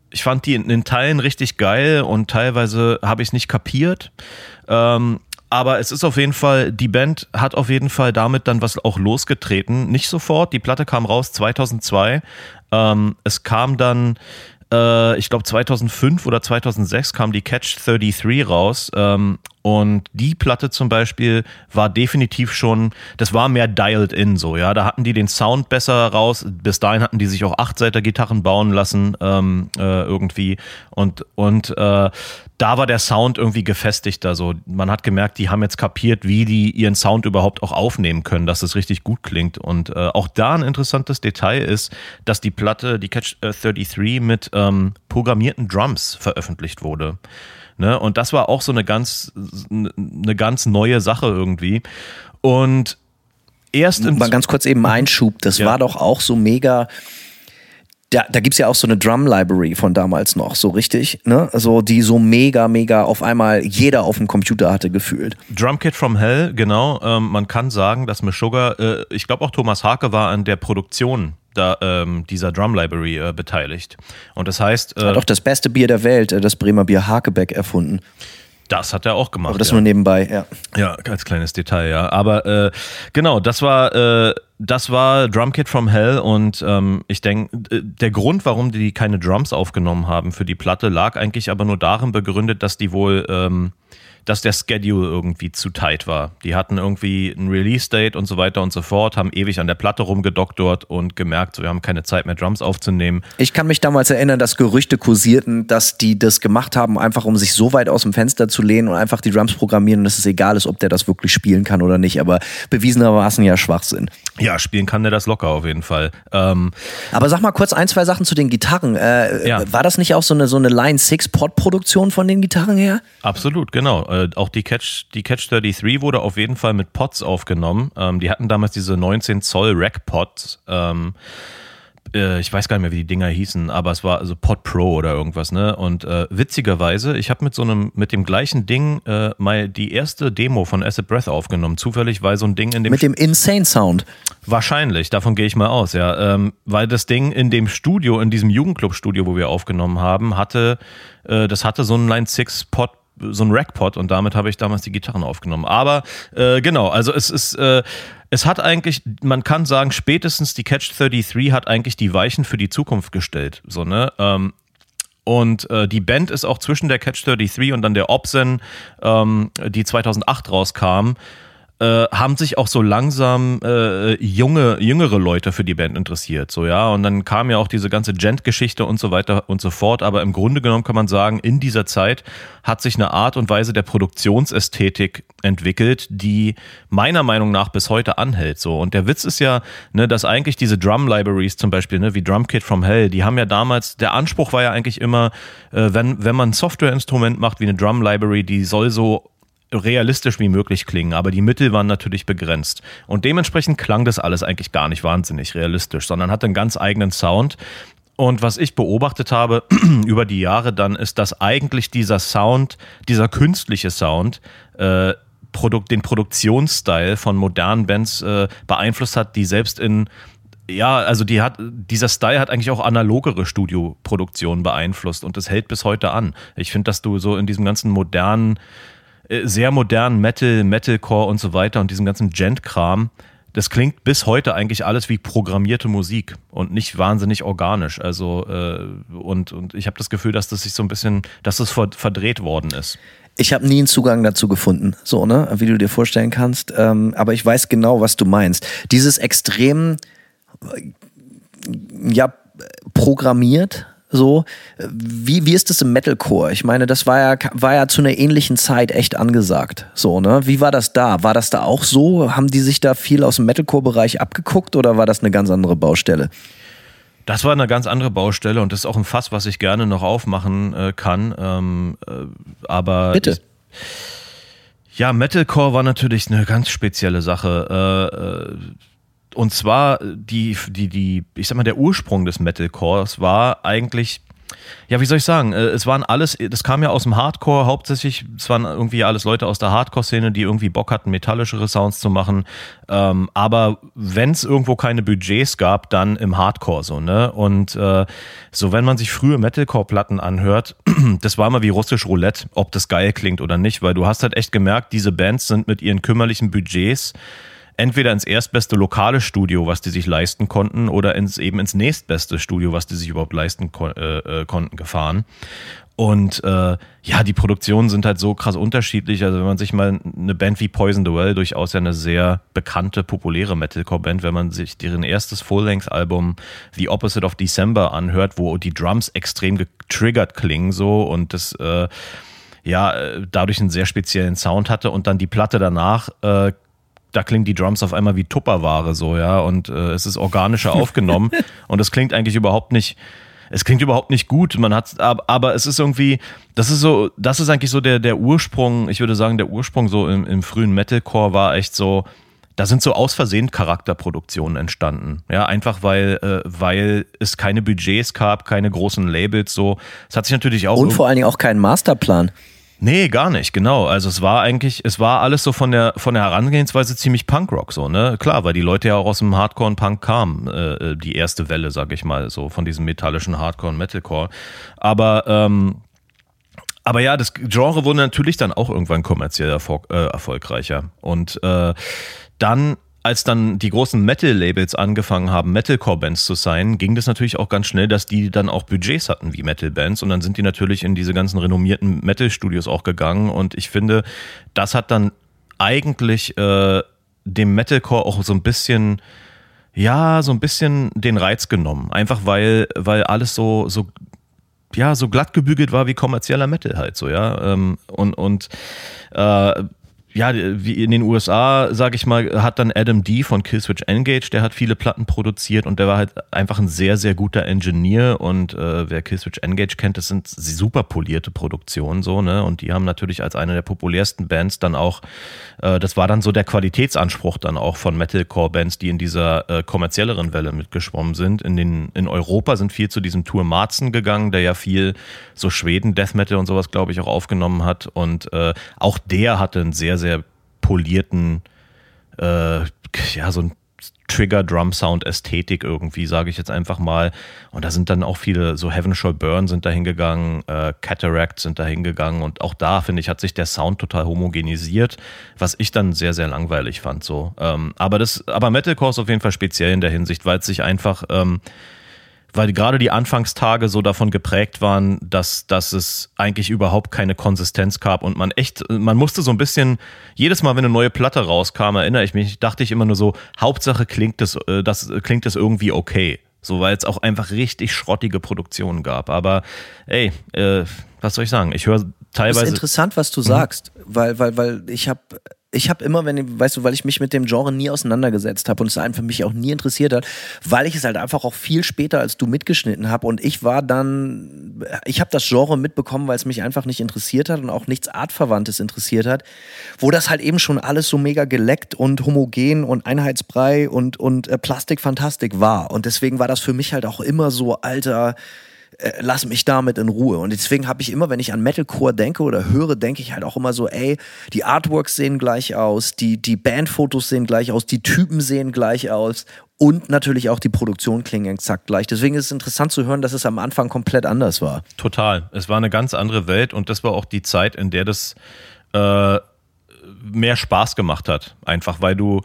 ich fand die in, in Teilen richtig geil und teilweise habe ich es nicht kapiert. Ähm, aber es ist auf jeden Fall, die Band hat auf jeden Fall damit dann was auch losgetreten. Nicht sofort, die Platte kam raus 2002. Ähm, es kam dann, äh, ich glaube 2005 oder 2006 kam die Catch 33 raus. Ähm, und die Platte zum Beispiel war definitiv schon, das war mehr dialed in so, ja. Da hatten die den Sound besser raus. Bis dahin hatten die sich auch Achtseiter-Gitarren bauen lassen, ähm, äh, irgendwie. Und, und äh, da war der Sound irgendwie gefestigter. So, man hat gemerkt, die haben jetzt kapiert, wie die ihren Sound überhaupt auch aufnehmen können, dass es richtig gut klingt. Und äh, auch da ein interessantes Detail ist, dass die Platte, die Catch äh, 33, mit ähm, programmierten Drums veröffentlicht wurde. Ne? Und das war auch so eine ganz, eine ganz neue Sache irgendwie. Und erst Mal ganz kurz eben Einschub, das Ja. war doch auch so mega. Da, da gibt's ja auch so eine Drum Library von damals noch, so richtig, ne? Also die so mega, mega auf einmal jeder auf dem Computer hatte gefühlt. Drum Kit from Hell, genau. Ähm, man kann sagen, dass Meshuggah, äh, ich glaube auch Thomas Hake war an der Produktion da, ähm, dieser Drum Library äh, beteiligt. Und das heißt, äh, Hat auch das beste Bier der Welt, äh, das Bremer Bier Hakebeck erfunden. Das hat er auch gemacht. Aber das ja. nur nebenbei, ja. Ja, als kleines Detail, ja. Aber äh, genau, das war äh, das war Drum Kit from Hell und ähm, ich denke, der Grund, warum die keine Drums aufgenommen haben für die Platte, lag eigentlich aber nur darin begründet, dass die wohl ähm, dass der Schedule irgendwie zu tight war. Die hatten irgendwie ein Release-Date und so weiter und so fort, haben ewig an der Platte rumgedoktort und gemerkt, so, wir haben keine Zeit mehr, Drums aufzunehmen. Ich kann mich damals erinnern, dass Gerüchte kursierten, dass die das gemacht haben, einfach um sich so weit aus dem Fenster zu lehnen und einfach die Drums programmieren, dass es egal ist, ob der das wirklich spielen kann oder nicht. Aber bewiesenermaßen ja Schwachsinn. Ja, spielen kann der das locker auf jeden Fall. Ähm, Aber sag mal kurz ein, zwei Sachen zu den Gitarren. Äh, Ja. War das nicht auch so eine, so eine Line 6 Pod-Produktion von den Gitarren her? Absolut, genau. Äh, auch die Catch, die Catch 33 wurde auf jeden Fall mit Pods aufgenommen. Ähm, die hatten damals diese 19 Zoll Rack Pods. Ähm, äh, ich weiß gar nicht mehr, wie die Dinger hießen, aber es war also Pod Pro oder irgendwas, ne? Und äh, witzigerweise, ich habe mit so einem, mit dem gleichen Ding äh, mal die erste Demo von Acid Breath aufgenommen. Zufällig, weil so ein Ding in dem Mit dem Insane Sound. Wahrscheinlich, davon gehe ich mal aus, ja. Ähm, weil das Ding in dem Studio, in diesem Jugendclub-Studio, wo wir aufgenommen haben, hatte, äh, das hatte so einen Line 6 Pod, so einen Rack-Pod und damit habe ich damals die Gitarren aufgenommen. Aber äh, genau, also es ist, äh, es hat eigentlich, man kann sagen, spätestens die Catch 33 hat eigentlich die Weichen für die Zukunft gestellt. So, ne? Ähm, und äh, die Band ist auch zwischen der Catch 33 und dann der Obsen, ähm, die 2008 rauskam, äh, haben sich auch so langsam äh, junge, jüngere Leute für die Band interessiert. So, ja. Und dann kam ja auch diese ganze Gent-Geschichte und so weiter und so fort. Aber im Grunde genommen kann man sagen, in dieser Zeit hat sich eine Art und Weise der Produktionsästhetik entwickelt, die meiner Meinung nach bis heute anhält. So. Und der Witz ist ja, ne, dass eigentlich diese Drum-Libraries zum Beispiel, ne, wie Drum Kit from Hell, die haben ja damals, der Anspruch war ja eigentlich immer, äh, wenn, wenn man ein Softwareinstrument macht wie eine Drum-Library, die soll so realistisch wie möglich klingen, aber die Mittel waren natürlich begrenzt. Und dementsprechend klang das alles eigentlich gar nicht wahnsinnig realistisch, sondern hatte einen ganz eigenen Sound. Und was ich beobachtet habe über die Jahre dann, ist, dass eigentlich dieser Sound, dieser künstliche Sound, äh, Produkt, den Produktionsstyle von modernen Bands äh, beeinflusst hat, die selbst in ja, also die hat, dieser Style hat eigentlich auch analogere Studioproduktionen beeinflusst und das hält bis heute an. Ich finde, dass du so in diesem ganzen modernen, sehr modernen Metal, Metalcore und so weiter und diesem ganzen Gent-Kram, das klingt bis heute eigentlich alles wie programmierte Musik und nicht wahnsinnig organisch. Also äh, und, und ich habe das Gefühl, dass das sich so ein bisschen, dass das ver verdreht worden ist. Ich habe nie einen Zugang dazu gefunden, so, ne, wie du dir vorstellen kannst. Ähm, aber ich weiß genau, was du meinst. Dieses extrem, äh, ja, programmiert, so. Wie, wie ist das im Metalcore? Ich meine, das war ja, war ja zu einer ähnlichen Zeit echt angesagt. So, ne? Wie war das da? War das da auch so? Haben die sich da viel aus dem Metalcore-Bereich abgeguckt oder war das eine ganz andere Baustelle? Das war eine ganz andere Baustelle und das ist auch ein Fass, was ich gerne noch aufmachen äh, kann. Ähm, äh, aber Bitte. Ich, ja, Metalcore war natürlich eine ganz spezielle Sache. Äh, äh, und zwar die, die, die, ich sag mal, der Ursprung des Metalcores war eigentlich, ja, wie soll ich sagen, äh, es waren alles, das kam ja aus dem Hardcore hauptsächlich, es waren irgendwie alles Leute aus der Hardcore-Szene, die irgendwie Bock hatten, metallischere Sounds zu machen. Ähm, aber wenn es irgendwo keine Budgets gab, dann im Hardcore so, ne? Und äh, so, wenn man sich frühe Metalcore-Platten anhört, das war immer wie russisch Roulette, ob das geil klingt oder nicht, weil du hast halt echt gemerkt, diese Bands sind mit ihren kümmerlichen Budgets entweder ins erstbeste lokale Studio, was die sich leisten konnten, oder ins eben ins nächstbeste Studio, was die sich überhaupt leisten kon äh, äh, konnten, gefahren. Und äh, ja, die Produktionen sind halt so krass unterschiedlich. Also wenn man sich mal eine Band wie Poison the Well, durchaus ja eine sehr bekannte, populäre Metalcore-Band, wenn man sich deren erstes Full-Length-Album The Opposite of December anhört, wo die Drums extrem getriggert klingen so und das äh, ja äh, dadurch einen sehr speziellen Sound hatte und dann die Platte danach äh, da klingen die Drums auf einmal wie Tupperware so, ja, und äh, es ist organischer aufgenommen und es klingt eigentlich überhaupt nicht, es klingt überhaupt nicht gut. Man hat, aber, es ist irgendwie, das ist so, das ist eigentlich so der, der Ursprung, ich würde sagen, der Ursprung so im, im frühen Metalcore war echt so, da sind so aus Versehen Charakterproduktionen entstanden. Ja, einfach weil, äh, weil es keine Budgets gab, keine großen Labels so. Es hat sich natürlich auch. Und vor allen Dingen auch keinen Masterplan. Nee, gar nicht, genau. Also es war eigentlich, es war alles so von der von der Herangehensweise ziemlich Punkrock so, ne? Klar, weil die Leute ja auch aus dem Hardcore und Punk kamen, äh, die erste Welle, sag ich mal, so von diesem metallischen Hardcore und Metalcore. Aber ähm, aber ja, das Genre wurde natürlich dann auch irgendwann kommerziell äh, erfolgreicher. Und äh, dann als dann die großen Metal-Labels angefangen haben, Metalcore-Bands zu sein, ging das natürlich auch ganz schnell, dass die dann auch Budgets hatten wie Metal-Bands und dann sind die natürlich in diese ganzen renommierten Metal-Studios auch gegangen und ich finde, das hat dann eigentlich äh, dem Metalcore auch so ein bisschen ja, so ein bisschen den Reiz genommen. Einfach weil, weil alles so, so, ja, so glatt gebügelt war wie kommerzieller Metal halt so, ja. Ähm, und, und äh, ja, wie in den USA, sag ich mal, hat dann Adam D von Killswitch Engage, der hat viele Platten produziert und der war halt einfach ein sehr, sehr guter Engineer und äh, wer Killswitch Engage kennt, das sind super polierte Produktionen so, ne? Und die haben natürlich als eine der populärsten Bands dann auch, äh, das war dann so der Qualitätsanspruch dann auch von Metalcore-Bands, die in dieser äh, kommerzielleren Welle mitgeschwommen sind. In den, in Europa sind viel zu diesem Tour Marzen gegangen, der ja viel so Schweden Death Metal und sowas, glaube ich, auch aufgenommen hat und äh, auch der hatte ein sehr, sehr sehr polierten, äh, ja, so ein Trigger-Drum-Sound-Ästhetik irgendwie, sage ich jetzt einfach mal. Und da sind dann auch viele, so Heaven Shall Burn sind da hingegangen, äh, Cataract sind da hingegangen und auch da, finde ich, hat sich der Sound total homogenisiert, was ich dann sehr, sehr langweilig fand so. Ähm, aber das, aber Metalcore ist auf jeden Fall speziell in der Hinsicht, weil es sich einfach ähm, weil gerade die Anfangstage so davon geprägt waren, dass, dass es eigentlich überhaupt keine Konsistenz gab und man echt, man musste so ein bisschen, jedes Mal, wenn eine neue Platte rauskam, erinnere ich mich, dachte ich immer nur so, Hauptsache klingt es, äh, das klingt es irgendwie okay. So, weil es auch einfach richtig schrottige Produktionen gab. Aber ey, äh, was soll ich sagen? Ich höre teilweise. Das ist interessant, was du mhm. sagst, weil, weil, weil ich habe ich habe immer, wenn, weißt du, weil ich mich mit dem Genre nie auseinandergesetzt habe und es einfach mich auch nie interessiert hat, weil ich es halt einfach auch viel später als du mitgeschnitten habe und ich war dann, ich habe das Genre mitbekommen, weil es mich einfach nicht interessiert hat und auch nichts Artverwandtes interessiert hat, wo das halt eben schon alles so mega geleckt und homogen und Einheitsbrei und, und äh, Plastikfantastik war. Und deswegen war das für mich halt auch immer so, alter, äh, lass mich damit in Ruhe. Und deswegen habe ich immer, wenn ich an Metalcore denke oder höre, denke ich halt auch immer so, ey, die Artworks sehen gleich aus, die, die Bandfotos sehen gleich aus, die Typen sehen gleich aus und natürlich auch die Produktion klingen exakt gleich. Deswegen ist es interessant zu hören, dass es am Anfang komplett anders war. Total. Es war eine ganz andere Welt und das war auch die Zeit, in der das äh, mehr Spaß gemacht hat. Einfach weil du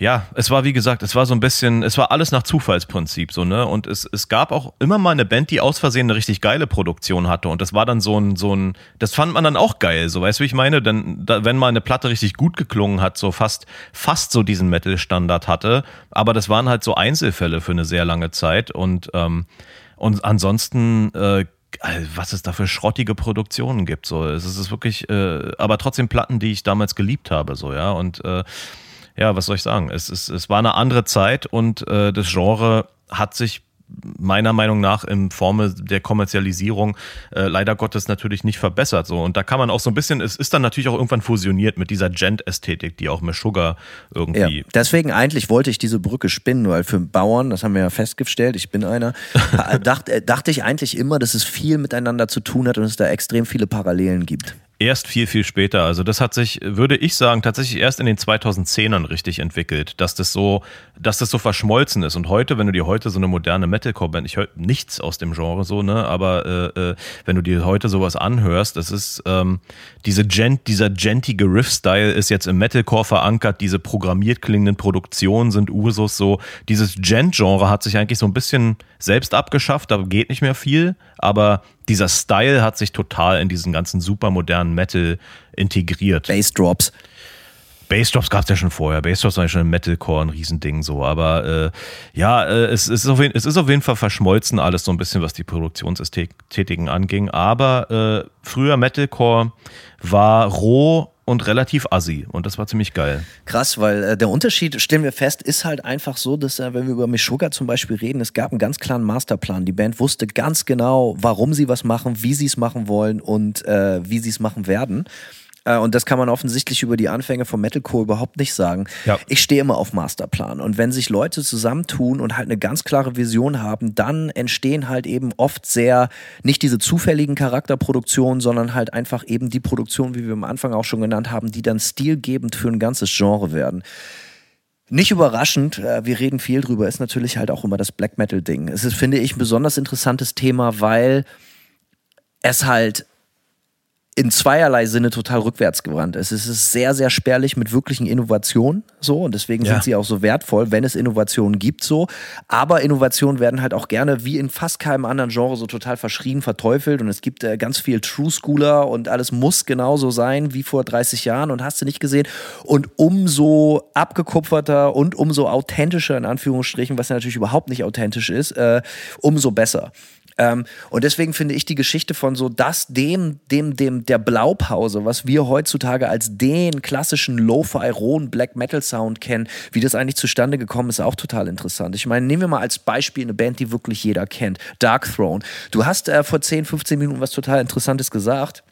ja, es war wie gesagt, es war so ein bisschen, es war alles nach Zufallsprinzip so, ne? Und es, es gab auch immer mal eine Band, die aus Versehen eine richtig geile Produktion hatte. Und das war dann so ein, so ein, das fand man dann auch geil, so weißt du, wie ich meine? Denn da, wenn mal eine Platte richtig gut geklungen hat, so fast, fast so diesen Metal-Standard hatte, aber das waren halt so Einzelfälle für eine sehr lange Zeit. Und, ähm, und ansonsten äh, was es da für schrottige Produktionen gibt. So, es ist wirklich, äh, aber trotzdem Platten, die ich damals geliebt habe, so ja. Und äh, ja, was soll ich sagen? Es, es, es war eine andere Zeit und äh, das Genre hat sich meiner Meinung nach in Form der Kommerzialisierung äh, leider Gottes natürlich nicht verbessert. So. Und da kann man auch so ein bisschen, es ist dann natürlich auch irgendwann fusioniert mit dieser Gent-Ästhetik, die auch Meshuggah irgendwie. Ja, deswegen eigentlich wollte ich diese Brücke spinnen, weil für Bauern, das haben wir ja festgestellt, ich bin einer, dachte, äh, dachte ich eigentlich immer, dass es viel miteinander zu tun hat und es da extrem viele Parallelen gibt erst viel, viel später. Also das hat sich, würde ich sagen, tatsächlich erst in den 2010ern richtig entwickelt, dass das so, dass das so verschmolzen ist. Und heute, wenn du dir heute so eine moderne Metalcore-Band, ich höre nichts aus dem Genre so, ne, aber äh, äh, wenn du dir heute sowas anhörst, das ist ähm, diese Gent, dieser gentige Riff-Style ist jetzt im Metalcore verankert, diese programmiert klingenden Produktionen sind Usus so. Dieses Gent-Genre hat sich eigentlich so ein bisschen selbst abgeschafft, da geht nicht mehr viel, aber dieser Style hat sich total in diesen ganzen supermodernen Metal integriert. Bassdrops. Bassdrops gab es ja schon vorher. Bassdrops war ja schon im Metalcore ein Riesending so. Aber äh, ja, äh, es, es, ist auf jeden, es ist auf jeden Fall verschmolzen alles so ein bisschen, was die Produktionsästhetiken anging. Aber äh, früher Metalcore war roh und relativ assi. Und das war ziemlich geil. Krass, weil äh, der Unterschied, stellen wir fest, ist halt einfach so, dass äh, wenn wir über Meshuggah zum Beispiel reden, es gab einen ganz klaren Masterplan. Die Band wusste ganz genau, warum sie was machen, wie sie es machen wollen und äh, wie sie es machen werden. Äh, und das kann man offensichtlich über die Anfänge von Metalcore überhaupt nicht sagen. Ja. Ich stehe immer auf Masterplan. Und wenn sich Leute zusammentun und halt eine ganz klare Vision haben, dann entstehen halt eben oft sehr nicht diese zufälligen Charakterproduktionen, sondern halt einfach eben die Produktionen, wie wir am Anfang auch schon genannt haben, die dann stilgebend für ein ganzes Genre werden. Nicht überraschend, äh, wir reden viel drüber, ist natürlich halt auch immer das Black Metal-Ding. Es ist, finde ich, ein besonders interessantes Thema, weil es halt in zweierlei Sinne total rückwärtsgewandt ist. Es ist sehr, sehr spärlich mit wirklichen Innovationen so und deswegen Ja. sind sie auch so wertvoll, wenn es Innovationen gibt so. Aber Innovationen werden halt auch gerne wie in fast keinem anderen Genre so total verschrien, verteufelt und es gibt äh, ganz viel True Schooler und alles muss genauso sein wie vor 30 Jahren und hast du nicht gesehen. Und umso abgekupferter und umso authentischer in Anführungsstrichen, was ja natürlich überhaupt nicht authentisch ist, äh, umso besser. Ähm, und deswegen finde ich die Geschichte von so das, dem, dem, dem, der Blaupause, was wir heutzutage als den klassischen Lo-Fi, rohen Black Metal Sound kennen, wie das eigentlich zustande gekommen ist, auch total interessant. Ich meine, nehmen wir mal als Beispiel eine Band, die wirklich jeder kennt, Dark Throne. Du hast äh, vor 10, 15 Minuten was total Interessantes gesagt.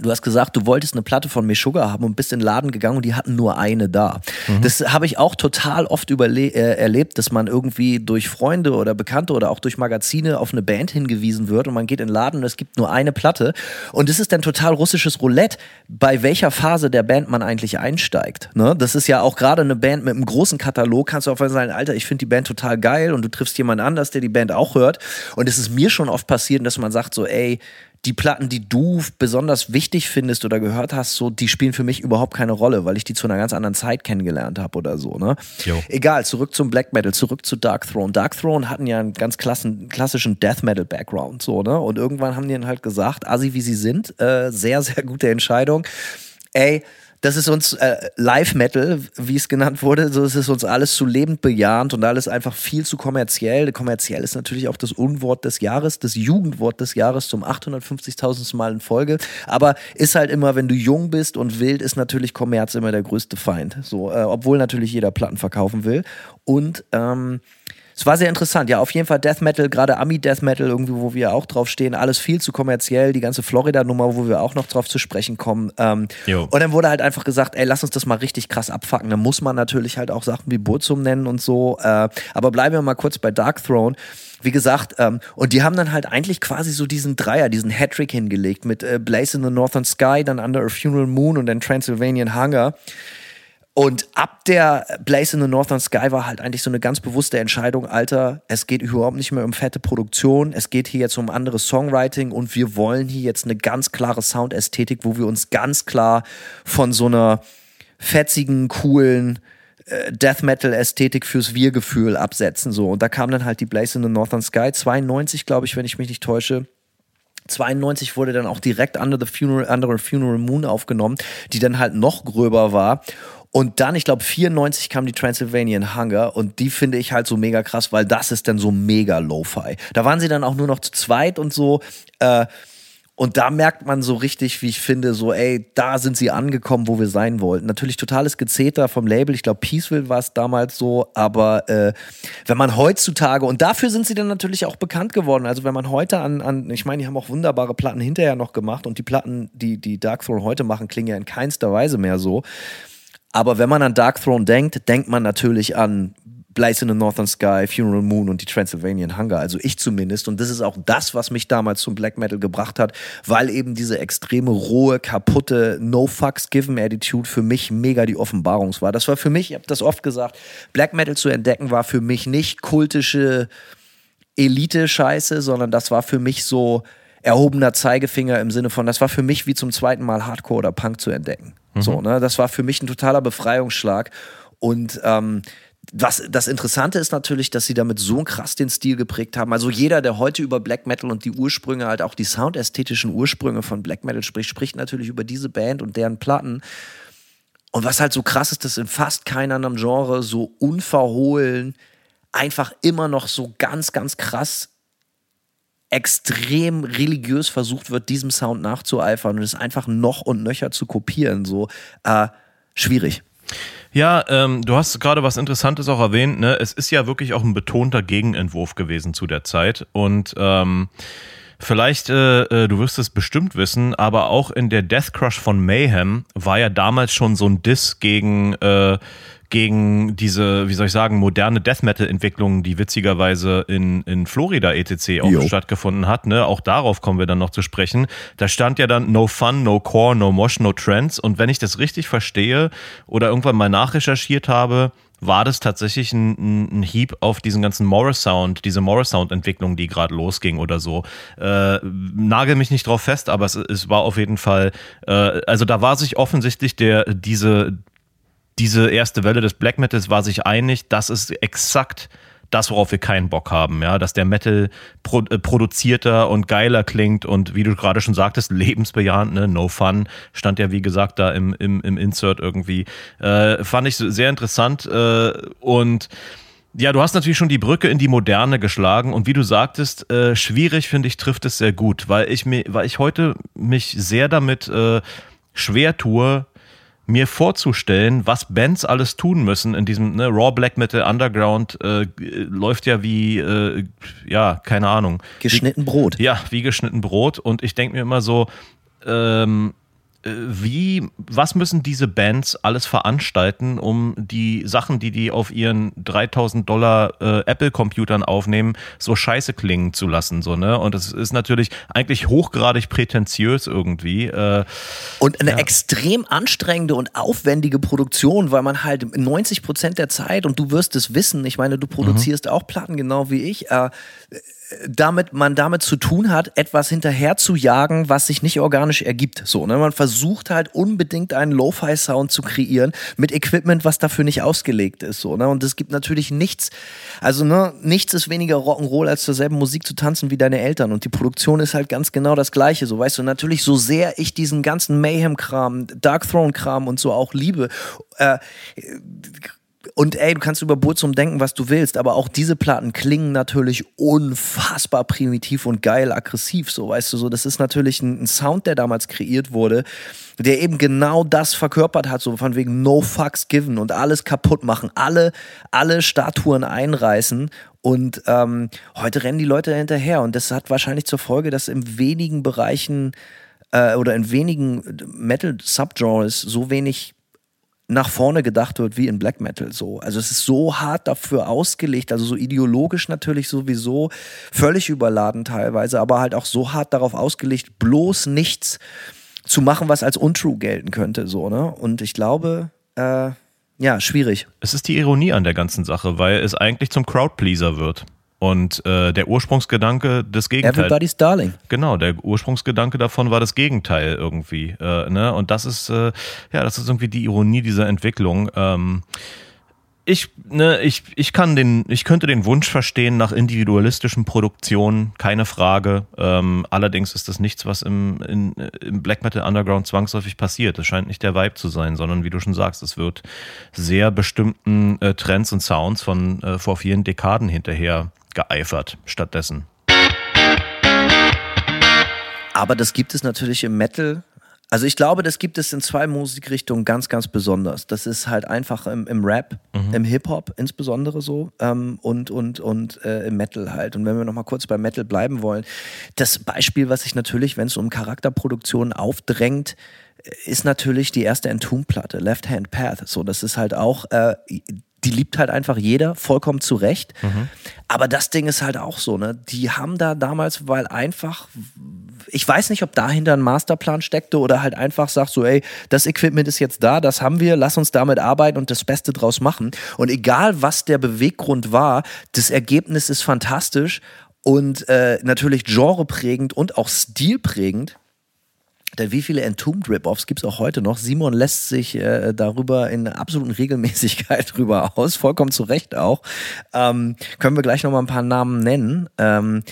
Du hast gesagt, du wolltest eine Platte von Meshuggah haben und bist in den Laden gegangen und die hatten nur eine da. Das habe ich auch total oft äh, erlebt, dass man irgendwie durch Freunde oder Bekannte oder auch durch Magazine auf eine Band hingewiesen wird und man geht in den Laden und es gibt nur eine Platte. Und es ist dann total russisches Roulette, bei welcher Phase der Band man eigentlich einsteigt. Ne? Das ist ja auch gerade eine Band mit einem großen Katalog, kannst du auf einmal sagen, Alter, ich finde die Band total geil und du triffst jemanden anders, der die Band auch hört. Und es ist mir schon oft passiert, dass man sagt so, ey, die Platten, die du besonders wichtig findest oder gehört hast, so, die spielen für mich überhaupt keine Rolle, weil ich die zu einer ganz anderen Zeit kennengelernt habe oder so, ne? Jo. Egal, zurück zum Black Metal, zurück zu Dark Throne. Dark Throne hatten ja einen ganz klassen, klassischen Death Metal Background, so, ne? Und irgendwann haben die dann halt gesagt, assi wie sie sind, äh, sehr, sehr gute Entscheidung. Ey, das ist uns äh, Live Metal, wie es genannt wurde, so ist es uns alles zu lebend bejahend und alles einfach viel zu kommerziell. Kommerziell ist natürlich auch das Unwort des Jahres, das Jugendwort des Jahres zum 850.000. Mal in Folge. Aber ist halt immer, wenn du jung bist und wild, ist natürlich Kommerz immer der größte Feind. So, äh, obwohl natürlich jeder Platten verkaufen will. Und ähm, es war sehr interessant. Ja, auf jeden Fall Death Metal, gerade Ami Death Metal, irgendwie, wo wir auch drauf stehen, alles viel zu kommerziell. Die ganze Florida-Nummer, wo wir auch noch drauf zu sprechen kommen. Ähm, und dann wurde halt einfach gesagt, ey, lass uns das mal richtig krass abfacken. Da muss man natürlich halt auch Sachen wie Burzum nennen und so. Äh, aber bleiben wir mal kurz bei Dark Throne. Wie gesagt, ähm, und die haben dann halt eigentlich quasi so diesen Dreier, diesen Hattrick hingelegt mit äh, Blaze in the Northern Sky, dann Under a Funeral Moon und dann Transylvanian Hunger. Und ab der Blaze in the Northern Sky war halt eigentlich so eine ganz bewusste Entscheidung, Alter, es geht überhaupt nicht mehr um fette Produktion, es geht hier jetzt um anderes Songwriting und wir wollen hier jetzt eine ganz klare Soundästhetik, wo wir uns ganz klar von so einer fetzigen, coolen äh, Death Metal Ästhetik fürs Wir-Gefühl absetzen so und da kam dann halt die Blaze in the Northern Sky 92, glaube ich, wenn ich mich nicht täusche. 92 wurde dann auch direkt Under the Funeral, Under a Funeral Moon aufgenommen, die dann halt noch gröber war. Und dann, ich glaube, 94 kam die Transylvanian Hunger und die finde ich halt so mega krass, weil das ist dann so mega Lo-Fi. Da waren sie dann auch nur noch zu zweit und so. Äh, und da merkt man so richtig, wie ich finde, so, ey, da sind sie angekommen, wo wir sein wollten. Natürlich totales Gezeter vom Label. Ich glaube, Peaceville war es damals so. Aber äh, wenn man heutzutage, und dafür sind sie dann natürlich auch bekannt geworden. Also wenn man heute an, an ich meine, die haben auch wunderbare Platten hinterher noch gemacht. Und die Platten, die, die Dark Throne heute machen, klingen ja in keinster Weise mehr so. Aber wenn man an Dark Throne denkt, denkt man natürlich an Blaze in the Northern Sky, Funeral Moon und die Transylvanian Hunger. Also ich zumindest. Und das ist auch das, was mich damals zum Black Metal gebracht hat, weil eben diese extreme, rohe, kaputte, no fucks given Attitude für mich mega die Offenbarung war. Das war für mich, ich habe das oft gesagt, Black Metal zu entdecken war für mich nicht kultische Elite-Scheiße, sondern das war für mich so erhobener Zeigefinger im Sinne von, das war für mich wie zum zweiten Mal Hardcore oder Punk zu entdecken. So, ne? Das war für mich ein totaler Befreiungsschlag. Und ähm, was das Interessante ist natürlich, dass sie damit so krass den Stil geprägt haben. Also jeder, der heute über Black Metal und die Ursprünge, halt auch die soundästhetischen Ursprünge von Black Metal spricht, spricht natürlich über diese Band und deren Platten. Und was halt so krass ist, dass in fast keinem anderen Genre so unverhohlen einfach immer noch so ganz, ganz krass extrem religiös versucht wird, diesem Sound nachzueifern und es einfach noch und nöcher zu kopieren. So äh, schwierig. Ja, ähm, du hast gerade was Interessantes auch erwähnt. Ne? Es ist ja wirklich auch ein betonter Gegenentwurf gewesen zu der Zeit. Und ähm, vielleicht, äh, äh, du wirst es bestimmt wissen, aber auch in der Death Crush von Mayhem war ja damals schon so ein Diss gegen, äh, gegen diese, wie soll ich sagen, moderne Death Metal-Entwicklung, die witzigerweise in, in Florida etc. auch Jo. stattgefunden hat. Ne? Auch darauf kommen wir dann noch zu sprechen. Da stand ja dann No Fun, No Core, No Mosh, No Trends. Und wenn ich das richtig verstehe oder irgendwann mal nachrecherchiert habe, war das tatsächlich ein, ein Hieb auf diesen ganzen Morris Sound, diese Morris Sound Entwicklung, die gerade losging oder so. Äh, nagel mich nicht drauf fest, aber es, es war auf jeden Fall, äh, also da war sich offensichtlich der, diese, diese erste Welle des Black Metals war sich einig, dass es exakt das, worauf wir keinen Bock haben, ja, dass der Metal pro, äh, produzierter und geiler klingt und wie du gerade schon sagtest, lebensbejahend, ne, no fun, stand ja wie gesagt da im, im, im Insert irgendwie, äh, fand ich sehr interessant äh, und ja, du hast natürlich schon die Brücke in die Moderne geschlagen und wie du sagtest, äh, schwierig finde ich, trifft es sehr gut, weil ich mir, weil ich heute mich sehr damit äh, schwer tue, mir vorzustellen, was Bands alles tun müssen in diesem ne, Raw Black Metal Underground äh, läuft ja wie äh, ja keine Ahnung. Geschnitten Brot. Ja wie geschnitten Brot. Und ich denke mir immer so ähm, äh, wie, was müssen diese Bands alles veranstalten, um die Sachen, die die auf ihren 3000 Dollar äh, Apple-Computern aufnehmen, so scheiße klingen zu lassen, so, ne? Und das ist natürlich eigentlich hochgradig prätentiös irgendwie. Äh, und eine ja. extrem anstrengende und aufwendige Produktion, weil man halt 90 Prozent der Zeit, und du wirst es wissen, ich meine, du produzierst mhm. auch Platten genau wie ich, äh, damit man damit zu tun hat, etwas hinterher zu jagen, was sich nicht organisch ergibt. So, ne? Man versucht halt unbedingt einen Lo-Fi-Sound zu kreieren mit Equipment, was dafür nicht ausgelegt ist. So, ne? Und es gibt natürlich nichts, also ne, nichts ist weniger Rock'n'Roll, als zur selben Musik zu tanzen wie deine Eltern. Und die Produktion ist halt ganz genau das Gleiche. So, weißt du, natürlich, so sehr ich diesen ganzen Mayhem-Kram, Dark Throne-Kram und so auch liebe, äh, und ey, du kannst über Burzum denken, was du willst, aber auch diese Platten klingen natürlich unfassbar primitiv und geil aggressiv, so weißt du so. Das ist natürlich ein, ein Sound, der damals kreiert wurde, der eben genau das verkörpert hat, so von wegen No Fucks Given und alles kaputt machen, alle, alle Statuen einreißen und ähm, heute rennen die Leute hinterher und das hat wahrscheinlich zur Folge, dass in wenigen Bereichen äh, oder in wenigen Metal-Subgenres so wenig nach vorne gedacht wird wie in Black Metal so. Also es ist so hart dafür ausgelegt, also so ideologisch natürlich sowieso völlig überladen teilweise, aber halt auch so hart darauf ausgelegt, bloß nichts zu machen, was als untrue gelten könnte so, ne? Und ich glaube, äh, ja, schwierig. Es ist die Ironie an der ganzen Sache, weil es eigentlich zum Crowdpleaser wird. Und äh, der Ursprungsgedanke des Gegenteils. Everybody's Darling. Genau, der Ursprungsgedanke davon war das Gegenteil irgendwie. Äh, ne? Und das ist, äh, ja, das ist irgendwie die Ironie dieser Entwicklung. Ähm, ich, ne, ich, ich kann den, ich könnte den Wunsch verstehen nach individualistischen Produktionen, keine Frage. Ähm, allerdings ist das nichts, was im, in, im Black Metal Underground zwangsläufig passiert. Das scheint nicht der Vibe zu sein, sondern wie du schon sagst, es wird sehr bestimmten äh, Trends und Sounds von äh, vor vielen Dekaden hinterher geeifert stattdessen. Aber das gibt es natürlich im Metal. Also ich glaube, das gibt es in zwei Musikrichtungen ganz, ganz besonders. Das ist halt einfach im, im Rap, mhm. im Hip-Hop insbesondere so ähm, und, und, und äh, im Metal halt. Und wenn wir nochmal kurz bei Metal bleiben wollen, das Beispiel, was sich natürlich, wenn es um Charakterproduktion aufdrängt, ist natürlich die erste Entomb-Platte, Left Hand Path. So, das ist halt auch äh, die liebt halt einfach jeder, vollkommen zu Recht. Mhm. Aber das Ding ist halt auch so, ne? Die haben da damals, weil einfach, ich weiß nicht, ob dahinter ein Masterplan steckte oder halt einfach sagt so, ey, das Equipment ist jetzt da, das haben wir, lass uns damit arbeiten und das Beste draus machen. Und egal, was der Beweggrund war, das Ergebnis ist fantastisch und äh, natürlich genreprägend und auch stilprägend. Denn wie viele Entombed Rip-Offs gibt es auch heute noch? Simon lässt sich äh, darüber in absoluten Regelmäßigkeit drüber aus, vollkommen zu Recht auch. Ähm, können wir gleich nochmal ein paar Namen nennen. Ähm,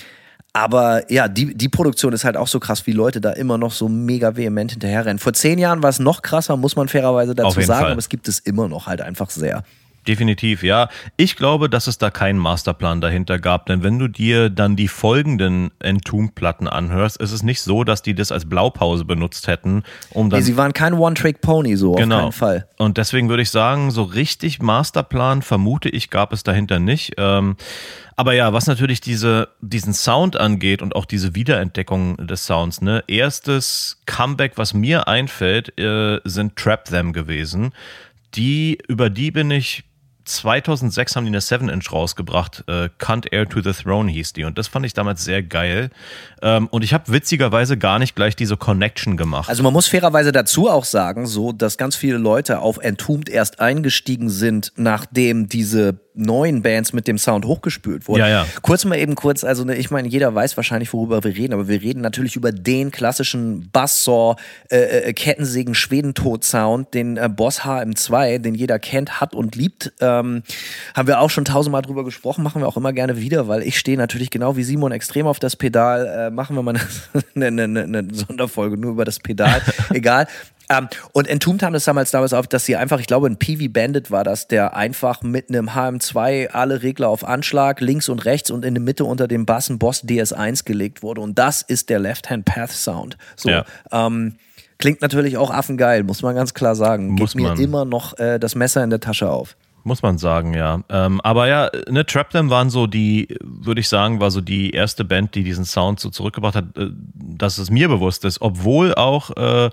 aber ja, die, die Produktion ist halt auch so krass, wie Leute da immer noch so mega vehement hinterherrennen. Vor zehn Jahren war es noch krasser, muss man fairerweise dazu sagen, Fall. aber es gibt es immer noch halt einfach sehr. Definitiv, ja. Ich glaube, dass es da keinen Masterplan dahinter gab, denn wenn du dir dann die folgenden Entomb-Platten anhörst, ist es nicht so, dass die das als Blaupause benutzt hätten, um dann. Nee, sie waren kein One-Trick-Pony, so genau. auf keinen Fall. Und deswegen würde ich sagen, so richtig Masterplan vermute ich, gab es dahinter nicht. Ähm, aber ja, was natürlich diese, diesen Sound angeht und auch diese Wiederentdeckung des Sounds, ne, erstes Comeback, was mir einfällt, äh, sind Trap Them gewesen. Die, über die bin ich 2006 haben die eine 7-Inch rausgebracht. Äh, Can't Air to the Throne hieß die. Und das fand ich damals sehr geil. Ähm, und ich habe witzigerweise gar nicht gleich diese Connection gemacht. Also man muss fairerweise dazu auch sagen, so, dass ganz viele Leute auf Entombed erst eingestiegen sind, nachdem diese neuen Bands mit dem Sound hochgespült wurden. Ja, ja. Kurz mal eben kurz, also ne, ich meine, jeder weiß wahrscheinlich, worüber wir reden, aber wir reden natürlich über den klassischen Buzzsaw, äh, äh, Kettensägen, Schwedentod-Sound, den äh, Boss HM2, den jeder kennt, hat und liebt. Ähm, haben wir auch schon tausendmal drüber gesprochen, machen wir auch immer gerne wieder, weil ich stehe natürlich genau wie Simon extrem auf das Pedal. Äh, machen wir mal eine, eine, eine, eine Sonderfolge nur über das Pedal. Egal. Ähm, und Entombed haben das damals damals auf, dass sie einfach, ich glaube, ein PV Bandit war das, der einfach mit einem HM2 alle Regler auf Anschlag, links und rechts und in der Mitte unter dem Bass ein Boss DS1 gelegt wurde. Und das ist der Left-Hand Path Sound. So. Ja. Ähm, klingt natürlich auch affengeil, muss man ganz klar sagen. Muss Geht mir man. immer noch äh, das Messer in der Tasche auf. Muss man sagen, ja. Ähm, aber ja, ne, Trap Them waren so die, würde ich sagen, war so die erste Band, die diesen Sound so zurückgebracht hat, äh, dass es mir bewusst ist. Obwohl auch, äh,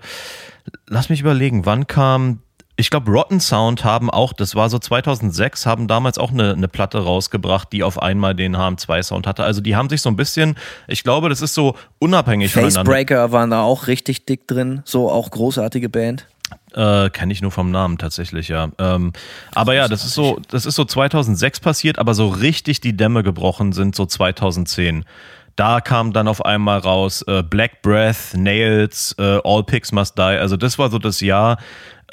lass mich überlegen, wann kam, ich glaube, Rotten Sound haben auch, das war so 2006, haben damals auch eine, eine Platte rausgebracht, die auf einmal den HM2-Sound hatte. Also die haben sich so ein bisschen, ich glaube, das ist so unabhängig voneinander. Facebreaker waren da auch richtig dick drin, so auch großartige Band. Äh, Kenne ich nur vom Namen tatsächlich, ja. Ähm, aber ja, das ist so, das ist so 2006 passiert, aber so richtig die Dämme gebrochen sind so 2010. Da kam dann auf einmal raus äh, Black Breath, Nails, äh, All Pigs Must Die. Also das war so das Jahr.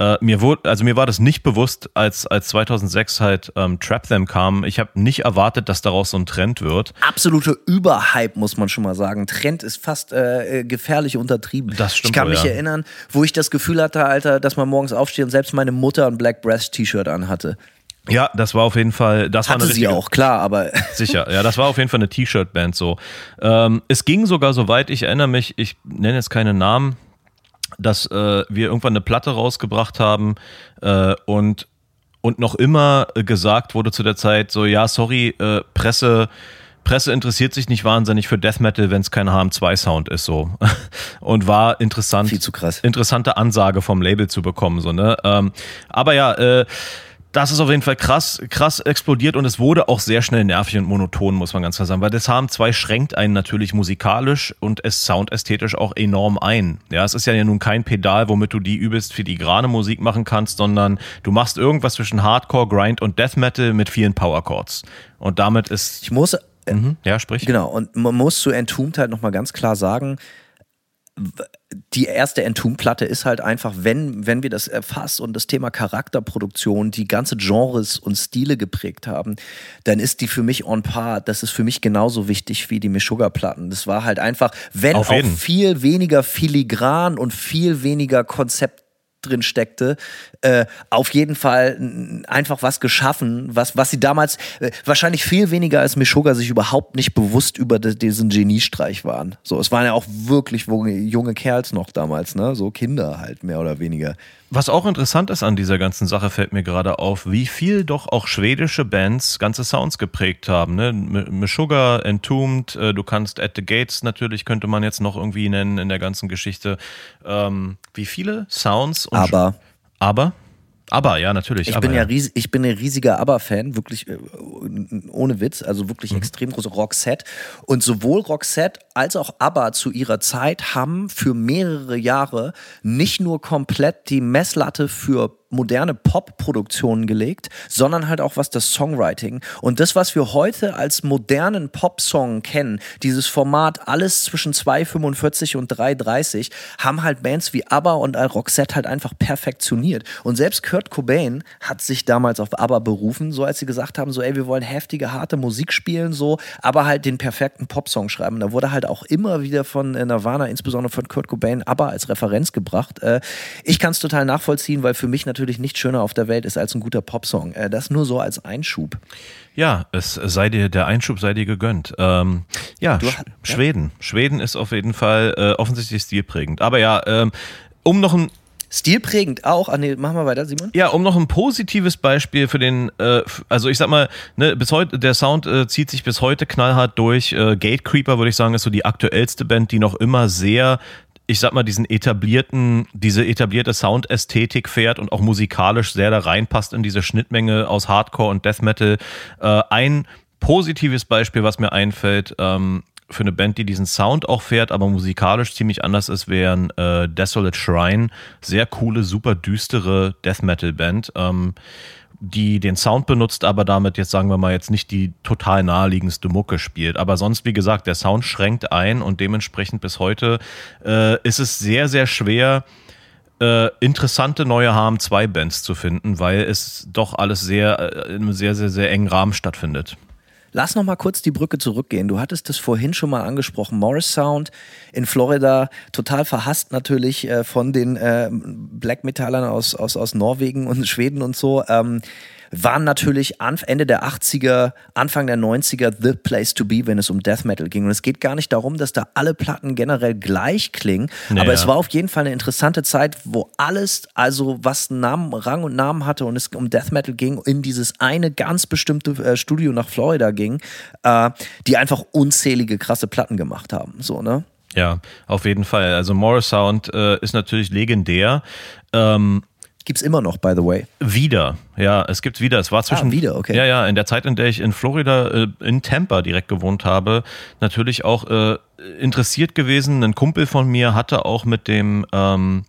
Äh, mir wurde, also mir war das nicht bewusst, als als 2006 halt ähm, Trap Them kam. Ich habe nicht erwartet, dass daraus so ein Trend wird. absolute Überhype, muss man schon mal sagen. Trend ist fast äh, gefährlich untertrieben. Das stimmt Ich kann wohl, mich ja. erinnern, wo ich das Gefühl hatte, Alter, dass man morgens aufsteht und selbst meine Mutter ein Black Breast T-Shirt anhatte. Ja, das war auf jeden Fall, das war Hatte eine sie richtige, auch, klar, aber Sicher, ja, das war auf jeden Fall eine T-Shirt-Band so. Ähm, es ging sogar so weit, ich erinnere mich, ich nenne jetzt keine Namen, dass äh, wir irgendwann eine Platte rausgebracht haben äh, und, und noch immer gesagt wurde zu der Zeit, so, ja, sorry, äh, Presse. Presse interessiert sich nicht wahnsinnig für Death Metal, wenn es kein HM2-Sound ist, so. Und war interessant. Viel zu krass. Interessante Ansage vom Label zu bekommen, so, ne? Ähm, aber ja, äh, das ist auf jeden Fall krass, krass explodiert und es wurde auch sehr schnell nervig und monoton, muss man ganz klar sagen, weil das HM2 schränkt einen natürlich musikalisch und es soundästhetisch auch enorm ein. Ja, es ist ja nun kein Pedal, womit du die übelst filigrane Musik machen kannst, sondern du machst irgendwas zwischen Hardcore, Grind und Death Metal mit vielen Power Chords. Und damit ist, ich muss, äh, mhm, ja, sprich. genau, und man muss zu Entombed halt nochmal ganz klar sagen, die erste Entombed-Platte ist halt einfach, wenn, wenn wir das erfasst und das Thema Charakterproduktion, die ganze Genres und Stile geprägt haben, dann ist die für mich on par. Das ist für mich genauso wichtig wie die Meshuggah-Platten. Das war halt einfach, wenn Auf auch jeden. viel weniger filigran und viel weniger Konzept drin steckte, äh, auf jeden Fall einfach was geschaffen, was, was sie damals äh, wahrscheinlich viel weniger als Meshuggah sich überhaupt nicht bewusst über de, diesen Geniestreich waren. So, es waren ja auch wirklich junge Kerls noch damals, ne? So Kinder halt, mehr oder weniger. Was auch interessant ist an dieser ganzen Sache, fällt mir gerade auf, wie viel doch auch schwedische Bands ganze Sounds geprägt haben. Ne? Meshuggah, Entombed, äh, du kannst At the Gates natürlich, könnte man jetzt noch irgendwie nennen in der ganzen Geschichte. Ähm, wie viele Sounds? und Aber Aber? Aber, ja, natürlich. Ich aber, bin ja, ries ich bin ein riesiger ABBA-Fan, wirklich äh, ohne Witz, also wirklich Mhm. extrem große Roxette. Und sowohl Roxette als auch ABBA zu ihrer Zeit haben für mehrere Jahre nicht nur komplett die Messlatte für moderne Pop-Produktionen gelegt, sondern halt auch was das Songwriting und das, was wir heute als modernen Pop-Song kennen, dieses Format alles zwischen 2,45 und 3,30, haben halt Bands wie ABBA und Roxette halt einfach perfektioniert. Und selbst Kurt Cobain hat sich damals auf ABBA berufen, so als sie gesagt haben, so ey, wir wollen heftige, harte Musik spielen, so, aber halt den perfekten Popsong schreiben. Da wurde halt auch immer wieder von äh, Nirvana, insbesondere von Kurt Cobain, ABBA als Referenz gebracht. Äh, Ich kann es total nachvollziehen, weil für mich natürlich nichts schöner auf der Welt ist als ein guter Popsong. Äh, Das nur so als Einschub. Ja, es sei dir, der Einschub sei dir gegönnt. Ähm, ja, hast- ja. Schweden. Schweden ist auf jeden Fall äh, offensichtlich stilprägend. Aber ja, ähm, um noch ein Stilprägend auch. Ah, nee, mach mal weiter, Simon. Ja, um noch ein positives Beispiel für den, äh, also ich sag mal, ne, bis heute, der Sound äh, zieht sich bis heute knallhart durch. Äh, Gatecreeper, würde ich sagen, ist so die aktuellste Band, die noch immer sehr ich sag mal, diesen etablierten, diese etablierte Soundästhetik fährt und auch musikalisch sehr da reinpasst in diese Schnittmenge aus Hardcore und Death Metal. Äh, ein positives Beispiel, was mir einfällt, ähm, für eine Band, die diesen Sound auch fährt, aber musikalisch ziemlich anders ist, wären äh, Desolate Shrine. Sehr coole, super düstere Death Metal Band. Ähm, die den Sound benutzt, aber damit jetzt sagen wir mal jetzt nicht die total naheliegendste Mucke spielt. Aber sonst, wie gesagt, der Sound schränkt ein und dementsprechend bis heute äh, ist es sehr, sehr schwer, äh, interessante neue HM2-Bands zu finden, weil es doch alles sehr äh, in einem sehr, sehr, sehr engen Rahmen stattfindet. Lass noch mal kurz die Brücke zurückgehen. Du hattest das vorhin schon mal angesprochen. Morris Sound in Florida, total verhasst natürlich äh, von den äh, Black Metallern aus, aus, aus Norwegen und Schweden und so. Ähm, waren natürlich Ende der 80er, Anfang der 90er the place to be, wenn es um Death Metal ging. Und es geht gar nicht darum, dass da alle Platten generell gleich klingen, naja. aber es war auf jeden Fall eine interessante Zeit, wo alles, also was Namen, Rang und Namen hatte und es um Death Metal ging, in dieses eine ganz bestimmte äh, Studio nach Florida ging, äh, die einfach unzählige krasse Platten gemacht haben. So, ne? Ja, auf jeden Fall. Also Morris Sound äh, ist natürlich legendär. Ähm, Gibt's immer noch, by the way. Wieder, ja, es gibt's wieder. Es war zwischen. Ah, wieder, okay. Ja, ja, in der Zeit, in der ich in Florida, äh, in Tampa direkt gewohnt habe, natürlich auch äh, interessiert gewesen. Ein Kumpel von mir hatte auch mit dem. Ähm,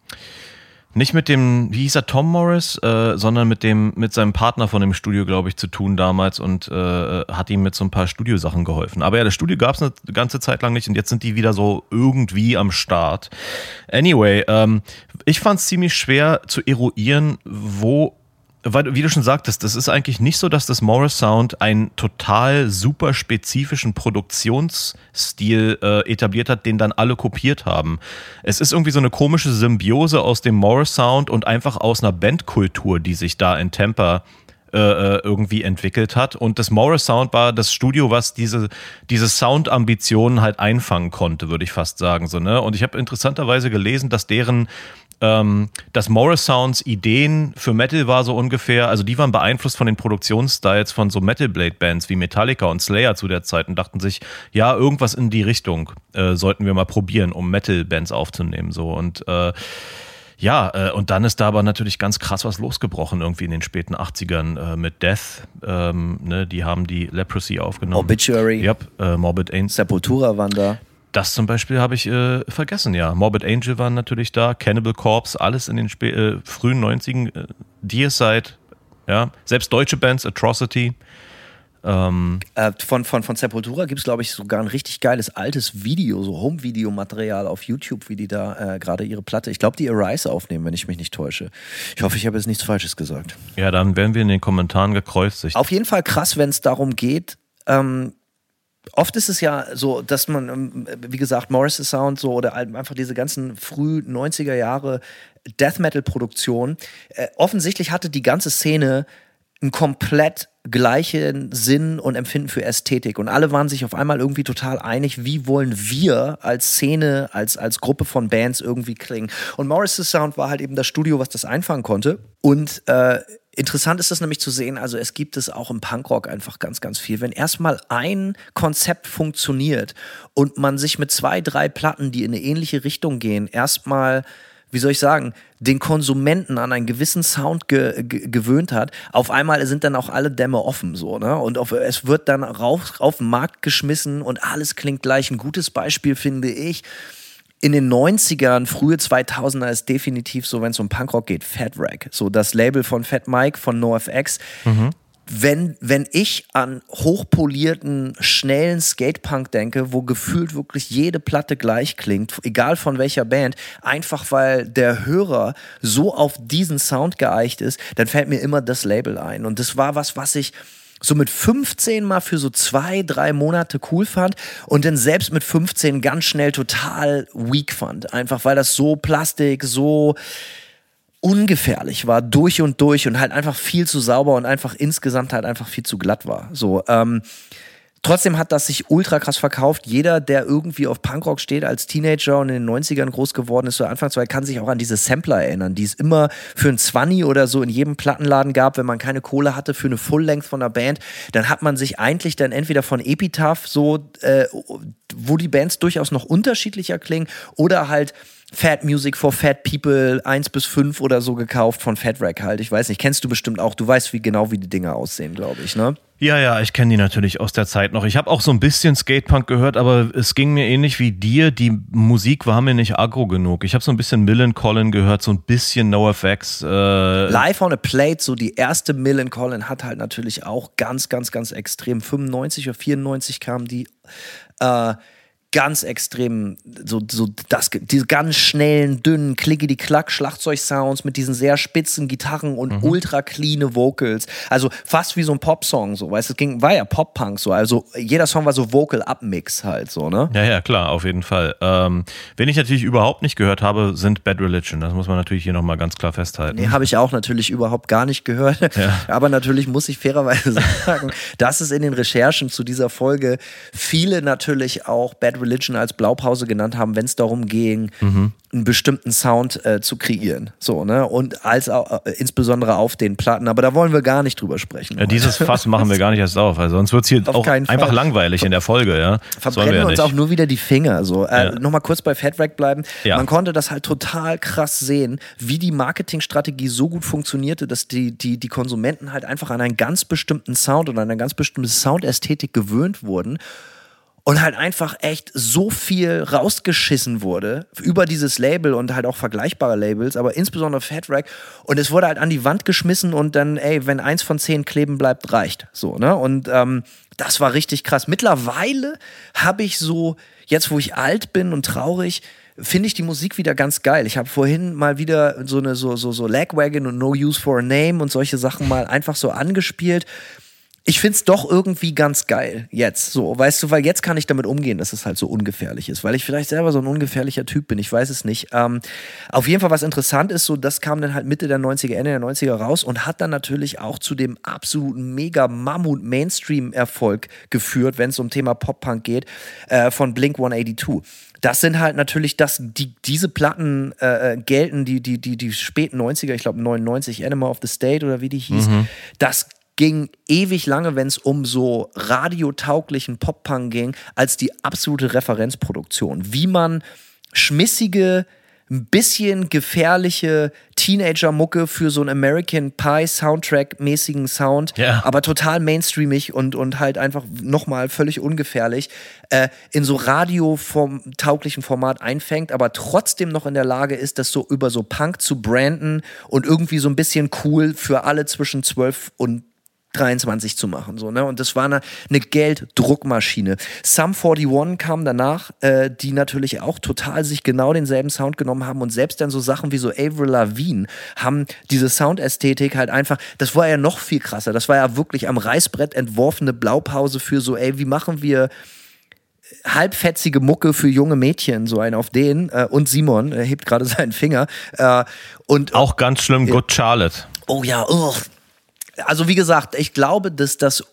nicht mit dem, wie hieß er, Tom Morris, äh, sondern mit dem, mit seinem Partner von dem Studio, glaube ich, zu tun damals und äh, hat ihm mit so ein paar Studiosachen geholfen. Aber ja, das Studio gab es eine ganze Zeit lang nicht und jetzt sind die wieder so irgendwie am Start. Anyway, ähm, ich fand es ziemlich schwer zu eruieren, wo weil, wie du schon sagtest, das ist eigentlich nicht so, dass das Morris Sound einen total super spezifischen Produktionsstil äh, etabliert hat, den dann alle kopiert haben. Es ist irgendwie so eine komische Symbiose aus dem Morris Sound und einfach aus einer Bandkultur, die sich da in Tampa äh, äh, irgendwie entwickelt hat. Und das Morris Sound war das Studio, was diese, diese Sound-Ambitionen halt einfangen konnte, würde ich fast sagen. So, ne? Und ich habe interessanterweise gelesen, dass deren ähm, dass Morris Sounds Ideen für Metal war so ungefähr, also die waren beeinflusst von den Produktionsstyles von so Metal Blade Bands wie Metallica und Slayer zu der Zeit und dachten sich, ja, irgendwas in die Richtung äh, sollten wir mal probieren, um Metal Bands aufzunehmen. So und äh, ja, äh, und dann ist da aber natürlich ganz krass was losgebrochen, irgendwie in den späten 80ern äh, mit Death. Ähm, ne, die haben die Leprosy aufgenommen. Obituary. Yep, äh, Morbid Angel. Sepultura waren da. Das zum Beispiel habe ich äh, vergessen, ja. Morbid Angel waren natürlich da, Cannibal Corpse, alles in den Sp äh, frühen 90ern, äh, Deicide, ja. Selbst deutsche Bands, Atrocity. Ähm, äh, von, von, von Sepultura gibt es, glaube ich, sogar ein richtig geiles altes Video, so Home-Video-Material auf YouTube, wie die da äh, gerade ihre Platte, ich glaube, die Arise aufnehmen, wenn ich mich nicht täusche. Ich hoffe, ich habe jetzt nichts Falsches gesagt. Ja, dann werden wir in den Kommentaren gekreuzigt. Auf jeden Fall krass, wenn es darum geht, ähm, oft ist es ja so, dass man, ähm, wie gesagt, Morris Sound so oder einfach diese ganzen früh 90er Jahre Death Metal Produktion, äh, offensichtlich hatte die ganze Szene einen komplett gleichen Sinn und Empfinden für Ästhetik. Und alle waren sich auf einmal irgendwie total einig, wie wollen wir als Szene, als, als Gruppe von Bands irgendwie klingen. Und Morris Sound war halt eben das Studio, was das einfangen konnte. Und äh, Interessant ist das nämlich zu sehen, also es gibt es auch im Punkrock einfach ganz, ganz viel. Wenn erstmal ein Konzept funktioniert und man sich mit zwei, drei Platten, die in eine ähnliche Richtung gehen, erstmal, wie soll ich sagen, den Konsumenten an einen gewissen Sound ge ge gewöhnt hat, auf einmal sind dann auch alle Dämme offen so, ne? Und auf, es wird dann rauf, auf den Markt geschmissen und alles klingt gleich. Ein gutes Beispiel finde ich in den 90ern, frühe 2000er ist definitiv so, wenn es um Punkrock geht, Fat Rack. So das Label von Fat Mike von NoFX. Mhm. Wenn, wenn ich an hochpolierten, schnellen Skatepunk denke, wo gefühlt wirklich jede Platte gleich klingt, egal von welcher Band, einfach weil der Hörer so auf diesen Sound geeicht ist, dann fällt mir immer das Label ein. Und das war was, was ich so mit 15 mal für so zwei, drei Monate cool fand und dann selbst mit 15 ganz schnell total weak fand. Einfach weil das so Plastik, so ungefährlich war, durch und durch und halt einfach viel zu sauber und einfach insgesamt halt einfach viel zu glatt war. So, ähm, Trotzdem hat das sich ultra krass verkauft. Jeder, der irgendwie auf Punkrock steht als Teenager und in den 90ern groß geworden ist, so Anfang zwei, kann sich auch an diese Sampler erinnern, die es immer für ein 20 oder so in jedem Plattenladen gab, wenn man keine Kohle hatte für eine Full-Length von einer Band. Dann hat man sich eigentlich dann entweder von Epitaph so, äh, wo die Bands durchaus noch unterschiedlicher klingen oder halt Fat Music for Fat People 1 bis 5 oder so gekauft von Fat Rack halt. Ich weiß nicht, kennst du bestimmt auch. Du weißt wie genau, wie die Dinge aussehen, glaube ich, ne? Ja, ja, ich kenne die natürlich aus der Zeit noch. Ich habe auch so ein bisschen Skatepunk gehört, aber es ging mir ähnlich wie dir. Die Musik war mir nicht aggro genug. Ich habe so ein bisschen Millen Collin gehört, so ein bisschen NoFX. Äh Live on a Plate, so die erste Millen Collin hat halt natürlich auch ganz, ganz, ganz extrem. 95 oder 94 kam die. Äh, ganz extrem, so, so das, diese ganz schnellen, dünnen, klickety klack Schlagzeug-Sounds mit diesen sehr spitzen Gitarren und mhm. ultra clean Vocals. Also fast wie so ein Popsong, so, weißt du, es ging, war ja Pop-Punk so. Also jeder Song war so Vocal-Up-Mix halt, so, ne? Ja, ja, klar, auf jeden Fall. Ähm, wen ich natürlich überhaupt nicht gehört habe, sind Bad Religion. Das muss man natürlich hier nochmal ganz klar festhalten. Nee, habe ich auch natürlich überhaupt gar nicht gehört. Ja. Aber natürlich muss ich fairerweise sagen, dass es in den Recherchen zu dieser Folge viele natürlich auch Bad Religion als Blaupause genannt haben, wenn es darum ging, mhm. einen bestimmten Sound äh, zu kreieren. So, ne? Und als äh, insbesondere auf den Platten. Aber da wollen wir gar nicht drüber sprechen. Ja, dieses Fass machen wir gar nicht erst auf. Also sonst wird es hier auf auch einfach Fall. langweilig in der Folge, ja. Verbrennen wir uns auch nur wieder die Finger. So. Äh, ja. Nochmal kurz bei Fat Rack bleiben. Ja. Man konnte das halt total krass sehen, wie die Marketingstrategie so gut funktionierte, dass die, die, die Konsumenten halt einfach an einen ganz bestimmten Sound und an eine ganz bestimmte Soundästhetik gewöhnt wurden und halt einfach echt so viel rausgeschissen wurde über dieses Label und halt auch vergleichbare Labels, aber insbesondere Fat Rack und es wurde halt an die Wand geschmissen und dann, ey, wenn eins von zehn kleben bleibt, reicht. So, ne? Und ähm, das war richtig krass. Mittlerweile habe ich so, jetzt wo ich alt bin und traurig, finde ich die Musik wieder ganz geil. Ich habe vorhin mal wieder so eine so so so Lagwagon und No Use for a Name und solche Sachen mal einfach so angespielt ich find's doch irgendwie ganz geil jetzt so, weißt du, weil jetzt kann ich damit umgehen, dass es halt so ungefährlich ist, weil ich vielleicht selber so ein ungefährlicher Typ bin, ich weiß es nicht. Ähm, auf jeden Fall, was interessant ist, so das kam dann halt Mitte der 90er, Ende der 90er raus und hat dann natürlich auch zu dem absoluten mega Mammut Mainstream-Erfolg geführt, wenn es um Thema Pop-Punk geht, äh, von Blink 182 das sind halt natürlich das, die, diese Platten äh, äh gelten, die, die, die, die späten 90er, ich glaube 99, Animal of the State oder wie die hieß, mhm. das ging ewig lange, wenn es um so radiotauglichen Pop-Punk ging, als die absolute Referenzproduktion. Wie man schmissige, ein bisschen gefährliche Teenager-Mucke für so einen American Pie Soundtrack-mäßigen Sound, ja. aber total mainstreamig und, und halt einfach nochmal völlig ungefährlich, äh, in so radiotauglichen Format einfängt, aber trotzdem noch in der Lage ist, das so über so Punk zu branden und irgendwie so ein bisschen cool für alle zwischen 12 und 23 zu machen. So, ne? Und das war eine, eine Gelddruckmaschine. Sum 41 kam danach, äh, die natürlich auch total sich genau denselben Sound genommen haben und selbst dann so Sachen wie so Avril Lavigne haben diese Soundästhetik halt einfach, das war ja noch viel krasser. Das war ja wirklich am Reißbrett entworfene Blaupause für so, ey, wie machen wir halbfetzige Mucke für junge Mädchen, so ein auf den. Äh, und Simon, er hebt gerade seinen Finger. Äh, und, auch ganz schlimm, äh, Good Charlotte. Oh ja, oh, also wie gesagt, ich glaube, dass das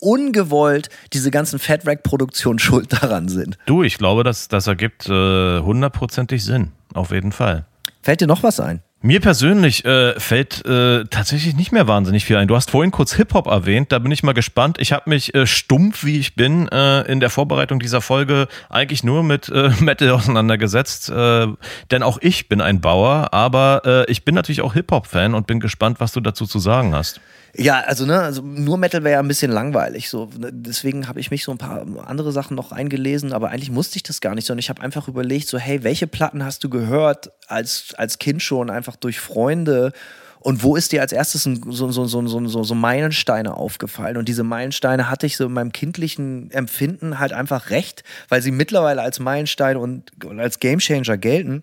ungewollt diese ganzen Fat Rack Produktionen schuld daran sind. Du, ich glaube, dass das ergibt äh, hundertprozentig Sinn, auf jeden Fall. Fällt dir noch was ein? Mir persönlich äh, fällt äh, tatsächlich nicht mehr wahnsinnig viel ein. Du hast vorhin kurz Hip-Hop erwähnt, da bin ich mal gespannt. Ich habe mich äh, stumpf, wie ich bin, äh, in der Vorbereitung dieser Folge eigentlich nur mit äh, Metal auseinandergesetzt. Äh, denn auch ich bin ein Bauer, aber äh, ich bin natürlich auch Hip-Hop-Fan und bin gespannt, was du dazu zu sagen hast. Ja, also ne, also nur Metal wäre ja ein bisschen langweilig. So, ne, deswegen habe ich mich so ein paar andere Sachen noch eingelesen, aber eigentlich musste ich das gar nicht, sondern ich habe einfach überlegt, so, hey, welche Platten hast du gehört als, als Kind schon, einfach durch Freunde? Und wo ist dir als erstes ein, so, so, so, so, so Meilensteine aufgefallen? Und diese Meilensteine hatte ich so in meinem kindlichen Empfinden halt einfach recht, weil sie mittlerweile als Meilensteine und, und als Gamechanger gelten.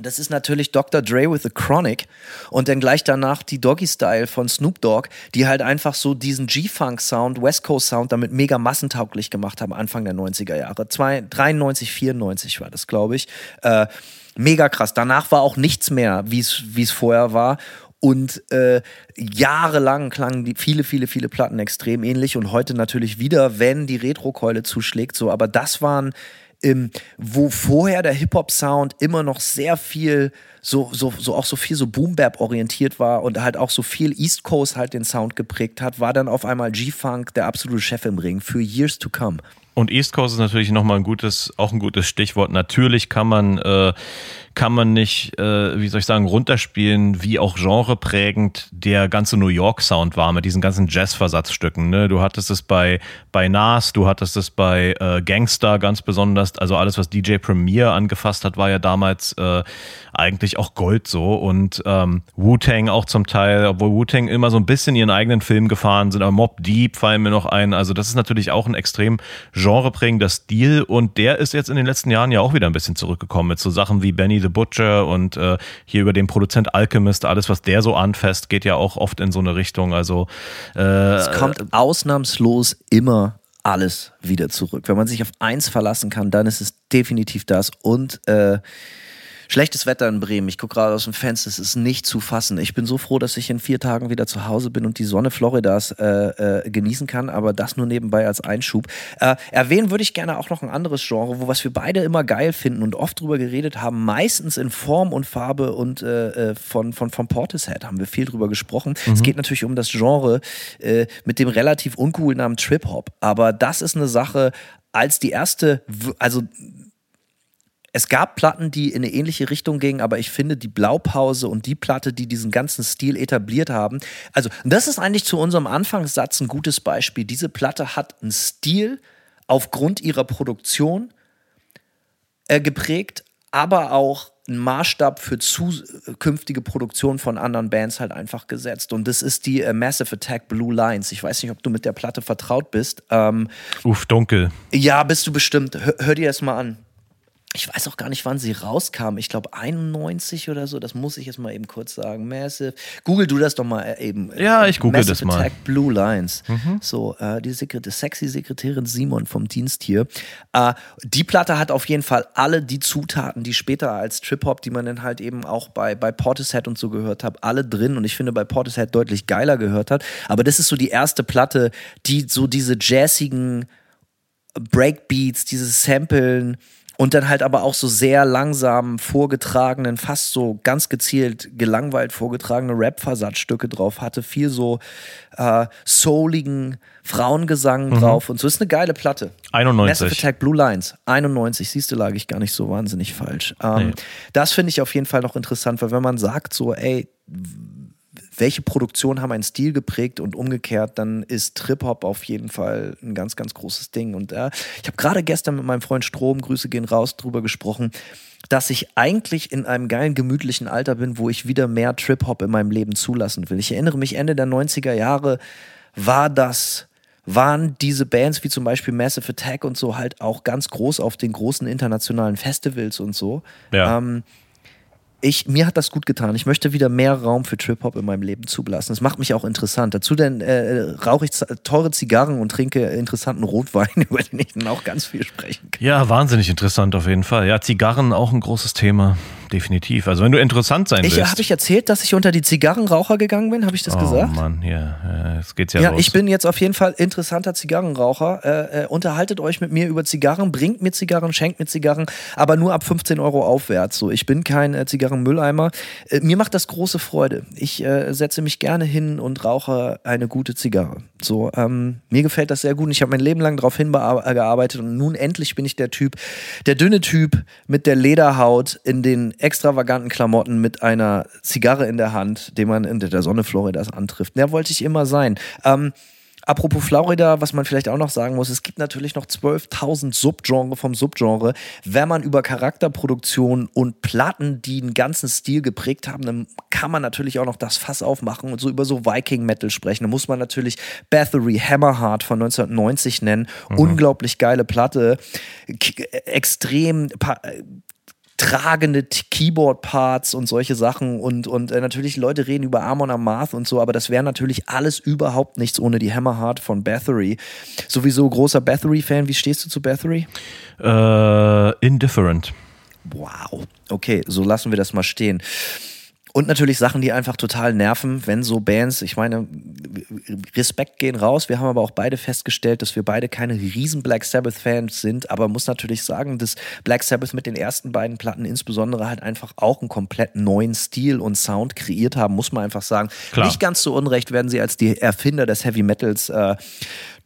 Das ist natürlich Dr. Dre with the Chronic und dann gleich danach die Doggy Style von Snoop Dogg, die halt einfach so diesen G-Funk Sound, West Coast Sound damit mega massentauglich gemacht haben Anfang der 90er Jahre. Zwei, 93, 94 war das, glaube ich. Äh, mega krass. Danach war auch nichts mehr, wie es vorher war. Und äh, jahrelang klangen die viele, viele, viele Platten extrem ähnlich und heute natürlich wieder, wenn die Retro-Keule zuschlägt. So, aber das waren ähm, wo vorher der Hip-Hop-Sound immer noch sehr viel, so, so, so auch so viel so Boom-Bap orientiert war und halt auch so viel East Coast halt den Sound geprägt hat, war dann auf einmal G-Funk der absolute Chef im Ring für Years to Come. Und East Coast ist natürlich nochmal ein gutes, auch ein gutes Stichwort. Natürlich kann man äh, kann man nicht, äh, wie soll ich sagen, runterspielen, wie auch genreprägend der ganze New York Sound war mit diesen ganzen Jazz-Versatzstücken. Ne? Du hattest es bei, bei Nas, du hattest es bei äh, Gangster ganz besonders. Also alles, was DJ Premier angefasst hat, war ja damals äh, eigentlich auch Gold so. Und ähm, Wu-Tang auch zum Teil, obwohl Wu-Tang immer so ein bisschen ihren eigenen Film gefahren sind, aber Mob Deep fallen mir noch ein. Also das ist natürlich auch ein extrem genreprägender Stil und der ist jetzt in den letzten Jahren ja auch wieder ein bisschen zurückgekommen mit so Sachen wie Benny the Butcher und äh, hier über den Produzent Alchemist, alles, was der so anfasst, geht ja auch oft in so eine Richtung. Also äh, es kommt ausnahmslos immer alles wieder zurück. Wenn man sich auf eins verlassen kann, dann ist es definitiv das. Und äh, Schlechtes Wetter in Bremen. Ich gucke gerade aus dem Fenster. Es ist nicht zu fassen. Ich bin so froh, dass ich in vier Tagen wieder zu Hause bin und die Sonne Floridas äh, äh, genießen kann. Aber das nur nebenbei als Einschub. Äh, erwähnen würde ich gerne auch noch ein anderes Genre, wo was wir beide immer geil finden und oft drüber geredet haben. Meistens in Form und Farbe und äh, äh von, von, von Portishead haben wir viel drüber gesprochen. Mhm. Es geht natürlich um das Genre äh, mit dem relativ uncoolen Namen Trip Hop. Aber das ist eine Sache, als die erste, also es gab Platten, die in eine ähnliche Richtung gingen, aber ich finde die Blaupause und die Platte, die diesen ganzen Stil etabliert haben, also das ist eigentlich zu unserem Anfangssatz ein gutes Beispiel. Diese Platte hat einen Stil aufgrund ihrer Produktion äh, geprägt, aber auch einen Maßstab für zukünftige Produktion von anderen Bands halt einfach gesetzt. Und das ist die äh, Massive Attack Blue Lines. Ich weiß nicht, ob du mit der Platte vertraut bist. Ähm, Uff, dunkel. Ja, bist du bestimmt. Hör, hör dir das mal an ich weiß auch gar nicht, wann sie rauskam. Ich glaube 91 oder so. Das muss ich jetzt mal eben kurz sagen. Massive. Google du das doch mal äh, eben. Ja, ich google Massive das mal. Attack Blue Lines. Mhm. So, äh, die Sekret sexy Sekretärin Simon vom Dienst hier. Äh, die Platte hat auf jeden Fall alle die Zutaten, die später als Trip Hop, die man dann halt eben auch bei, bei Portishead und so gehört hat, alle drin. Und ich finde bei Portishead deutlich geiler gehört hat. Aber das ist so die erste Platte, die so diese jazzigen Breakbeats, dieses Samplen, und dann halt aber auch so sehr langsam vorgetragenen, fast so ganz gezielt gelangweilt vorgetragene Rap-Versatzstücke drauf hatte, viel so äh, souligen Frauengesang mhm. drauf und so. Ist eine geile Platte. 91. Massive Attack Blue Lines. 91. Siehst du, lag ich gar nicht so wahnsinnig falsch. Ähm, nee. Das finde ich auf jeden Fall noch interessant, weil wenn man sagt so, ey, welche Produktionen haben einen Stil geprägt und umgekehrt, dann ist Trip-Hop auf jeden Fall ein ganz, ganz großes Ding. Und äh, ich habe gerade gestern mit meinem Freund Strom, Grüße gehen raus, drüber gesprochen, dass ich eigentlich in einem geilen, gemütlichen Alter bin, wo ich wieder mehr Trip-Hop in meinem Leben zulassen will. Ich erinnere mich, Ende der 90er Jahre war das waren diese Bands wie zum Beispiel Massive Attack und so halt auch ganz groß auf den großen internationalen Festivals und so. Ja. Ähm, ich, mir hat das gut getan. Ich möchte wieder mehr Raum für Trip-Hop in meinem Leben zulassen. Das macht mich auch interessant. Dazu denn äh, rauche ich teure Zigarren und trinke interessanten Rotwein, über den ich dann auch ganz viel sprechen kann. Ja, wahnsinnig interessant auf jeden Fall. Ja, Zigarren auch ein großes Thema definitiv. Also wenn du interessant sein ich, willst. Habe ich erzählt, dass ich unter die Zigarrenraucher gegangen bin? Habe ich das oh, gesagt? Oh Mann, ja, jetzt geht's ja, ja los. ich bin jetzt auf jeden Fall interessanter Zigarrenraucher. Äh, äh, unterhaltet euch mit mir über Zigarren, bringt mir Zigarren, schenkt mir Zigarren, aber nur ab 15 Euro aufwärts. So, ich bin kein äh, Zigarrenmülleimer. Äh, mir macht das große Freude. Ich äh, setze mich gerne hin und rauche eine gute Zigarre. So, ähm, mir gefällt das sehr gut. Ich habe mein Leben lang darauf hingearbeitet und nun endlich bin ich der Typ, der dünne Typ mit der Lederhaut in den extravaganten Klamotten mit einer Zigarre in der Hand, den man in der Sonne Floridas antrifft. Der wollte ich immer sein. Ähm, Apropos Florida, was man vielleicht auch noch sagen muss, es gibt natürlich noch 12.000 Subgenre vom Subgenre. Wenn man über Charakterproduktion und Platten, die einen ganzen Stil geprägt haben, dann kann man natürlich auch noch das Fass aufmachen und so über so Viking Metal sprechen. Da muss man natürlich Bathory Hammerheart von 1990 nennen. Mhm. Unglaublich geile Platte. K extrem tragende Keyboard-Parts und solche Sachen und, und äh, natürlich Leute reden über Amon Amarth und so, aber das wäre natürlich alles überhaupt nichts ohne die Hammerheart von Bathory. Sowieso großer Bathory-Fan. Wie stehst du zu Bathory? Äh, indifferent. Wow. Okay, so lassen wir das mal stehen. Und natürlich Sachen, die einfach total nerven, wenn so Bands, ich meine, Respekt gehen raus. Wir haben aber auch beide festgestellt, dass wir beide keine riesen Black Sabbath-Fans sind. Aber muss natürlich sagen, dass Black Sabbath mit den ersten beiden Platten insbesondere halt einfach auch einen komplett neuen Stil und Sound kreiert haben, muss man einfach sagen. Klar. Nicht ganz so unrecht werden sie als die Erfinder des Heavy Metals. Äh,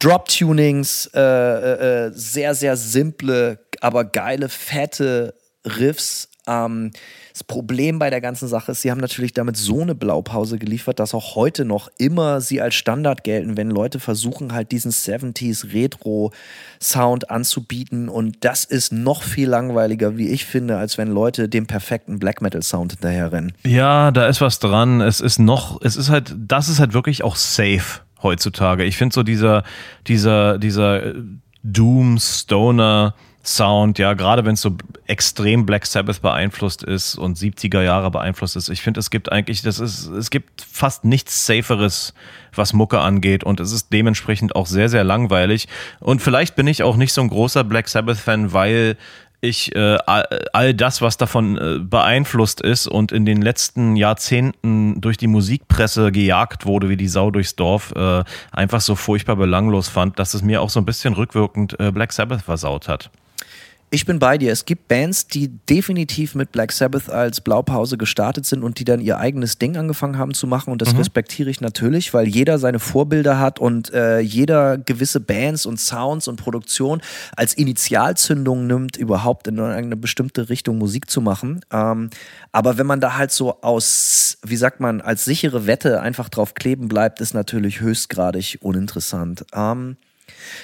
Drop-Tunings, äh, äh, äh, sehr, sehr simple, aber geile, fette Riffs. Ähm, das Problem bei der ganzen Sache ist, sie haben natürlich damit so eine Blaupause geliefert, dass auch heute noch immer sie als Standard gelten, wenn Leute versuchen, halt diesen 70s Retro-Sound anzubieten. Und das ist noch viel langweiliger, wie ich finde, als wenn Leute dem perfekten Black Metal-Sound hinterherrennen. Ja, da ist was dran. Es ist noch, es ist halt, das ist halt wirklich auch safe heutzutage. Ich finde so dieser, dieser, dieser Doom Stoner Sound, ja, gerade wenn es so extrem Black Sabbath beeinflusst ist und 70er Jahre beeinflusst ist. Ich finde, es gibt eigentlich, das ist, es gibt fast nichts Saferes, was Mucke angeht und es ist dementsprechend auch sehr, sehr langweilig. Und vielleicht bin ich auch nicht so ein großer Black Sabbath-Fan, weil ich äh, all das, was davon äh, beeinflusst ist und in den letzten Jahrzehnten durch die Musikpresse gejagt wurde wie die Sau durchs Dorf, äh, einfach so furchtbar belanglos fand, dass es mir auch so ein bisschen rückwirkend äh, Black Sabbath versaut hat. Ich bin bei dir. Es gibt Bands, die definitiv mit Black Sabbath als Blaupause gestartet sind und die dann ihr eigenes Ding angefangen haben zu machen. Und das Mhm. respektiere ich natürlich, weil jeder seine Vorbilder hat und äh, jeder gewisse Bands und Sounds und Produktion als Initialzündung nimmt, überhaupt in eine bestimmte Richtung Musik zu machen. Ähm, aber wenn man da halt so aus, wie sagt man, als sichere Wette einfach drauf kleben bleibt, ist natürlich höchstgradig uninteressant. Ähm,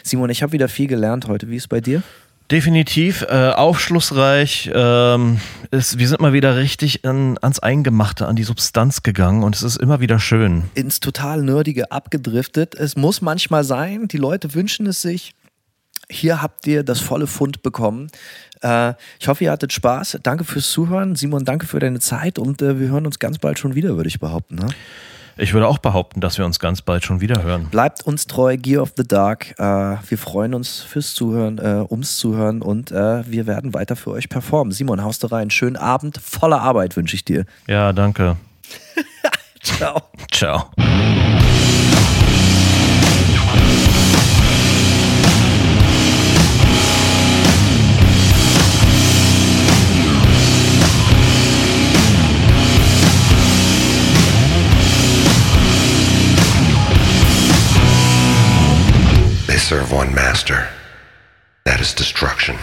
Simon, ich habe wieder viel gelernt heute. Wie ist es bei dir? Definitiv äh, aufschlussreich. Ähm, ist, wir sind mal wieder richtig an, ans Eingemachte, an die Substanz gegangen und es ist immer wieder schön. ins total Nerdige abgedriftet. Es muss manchmal sein, die Leute wünschen es sich. Hier habt ihr das volle Fund bekommen. Äh, ich hoffe, ihr hattet Spaß. Danke fürs Zuhören. Simon, danke für deine Zeit und äh, wir hören uns ganz bald schon wieder, würde ich behaupten. Ne? Ich würde auch behaupten, dass wir uns ganz bald schon wieder hören. Bleibt uns treu, Gear of the Dark. Äh, wir freuen uns fürs Zuhören, äh, ums Zuhören und äh, wir werden weiter für euch performen. Simon, haust du rein. Schönen Abend, voller Arbeit wünsche ich dir. Ja, danke. Ciao. Ciao. They serve one master. That is destruction.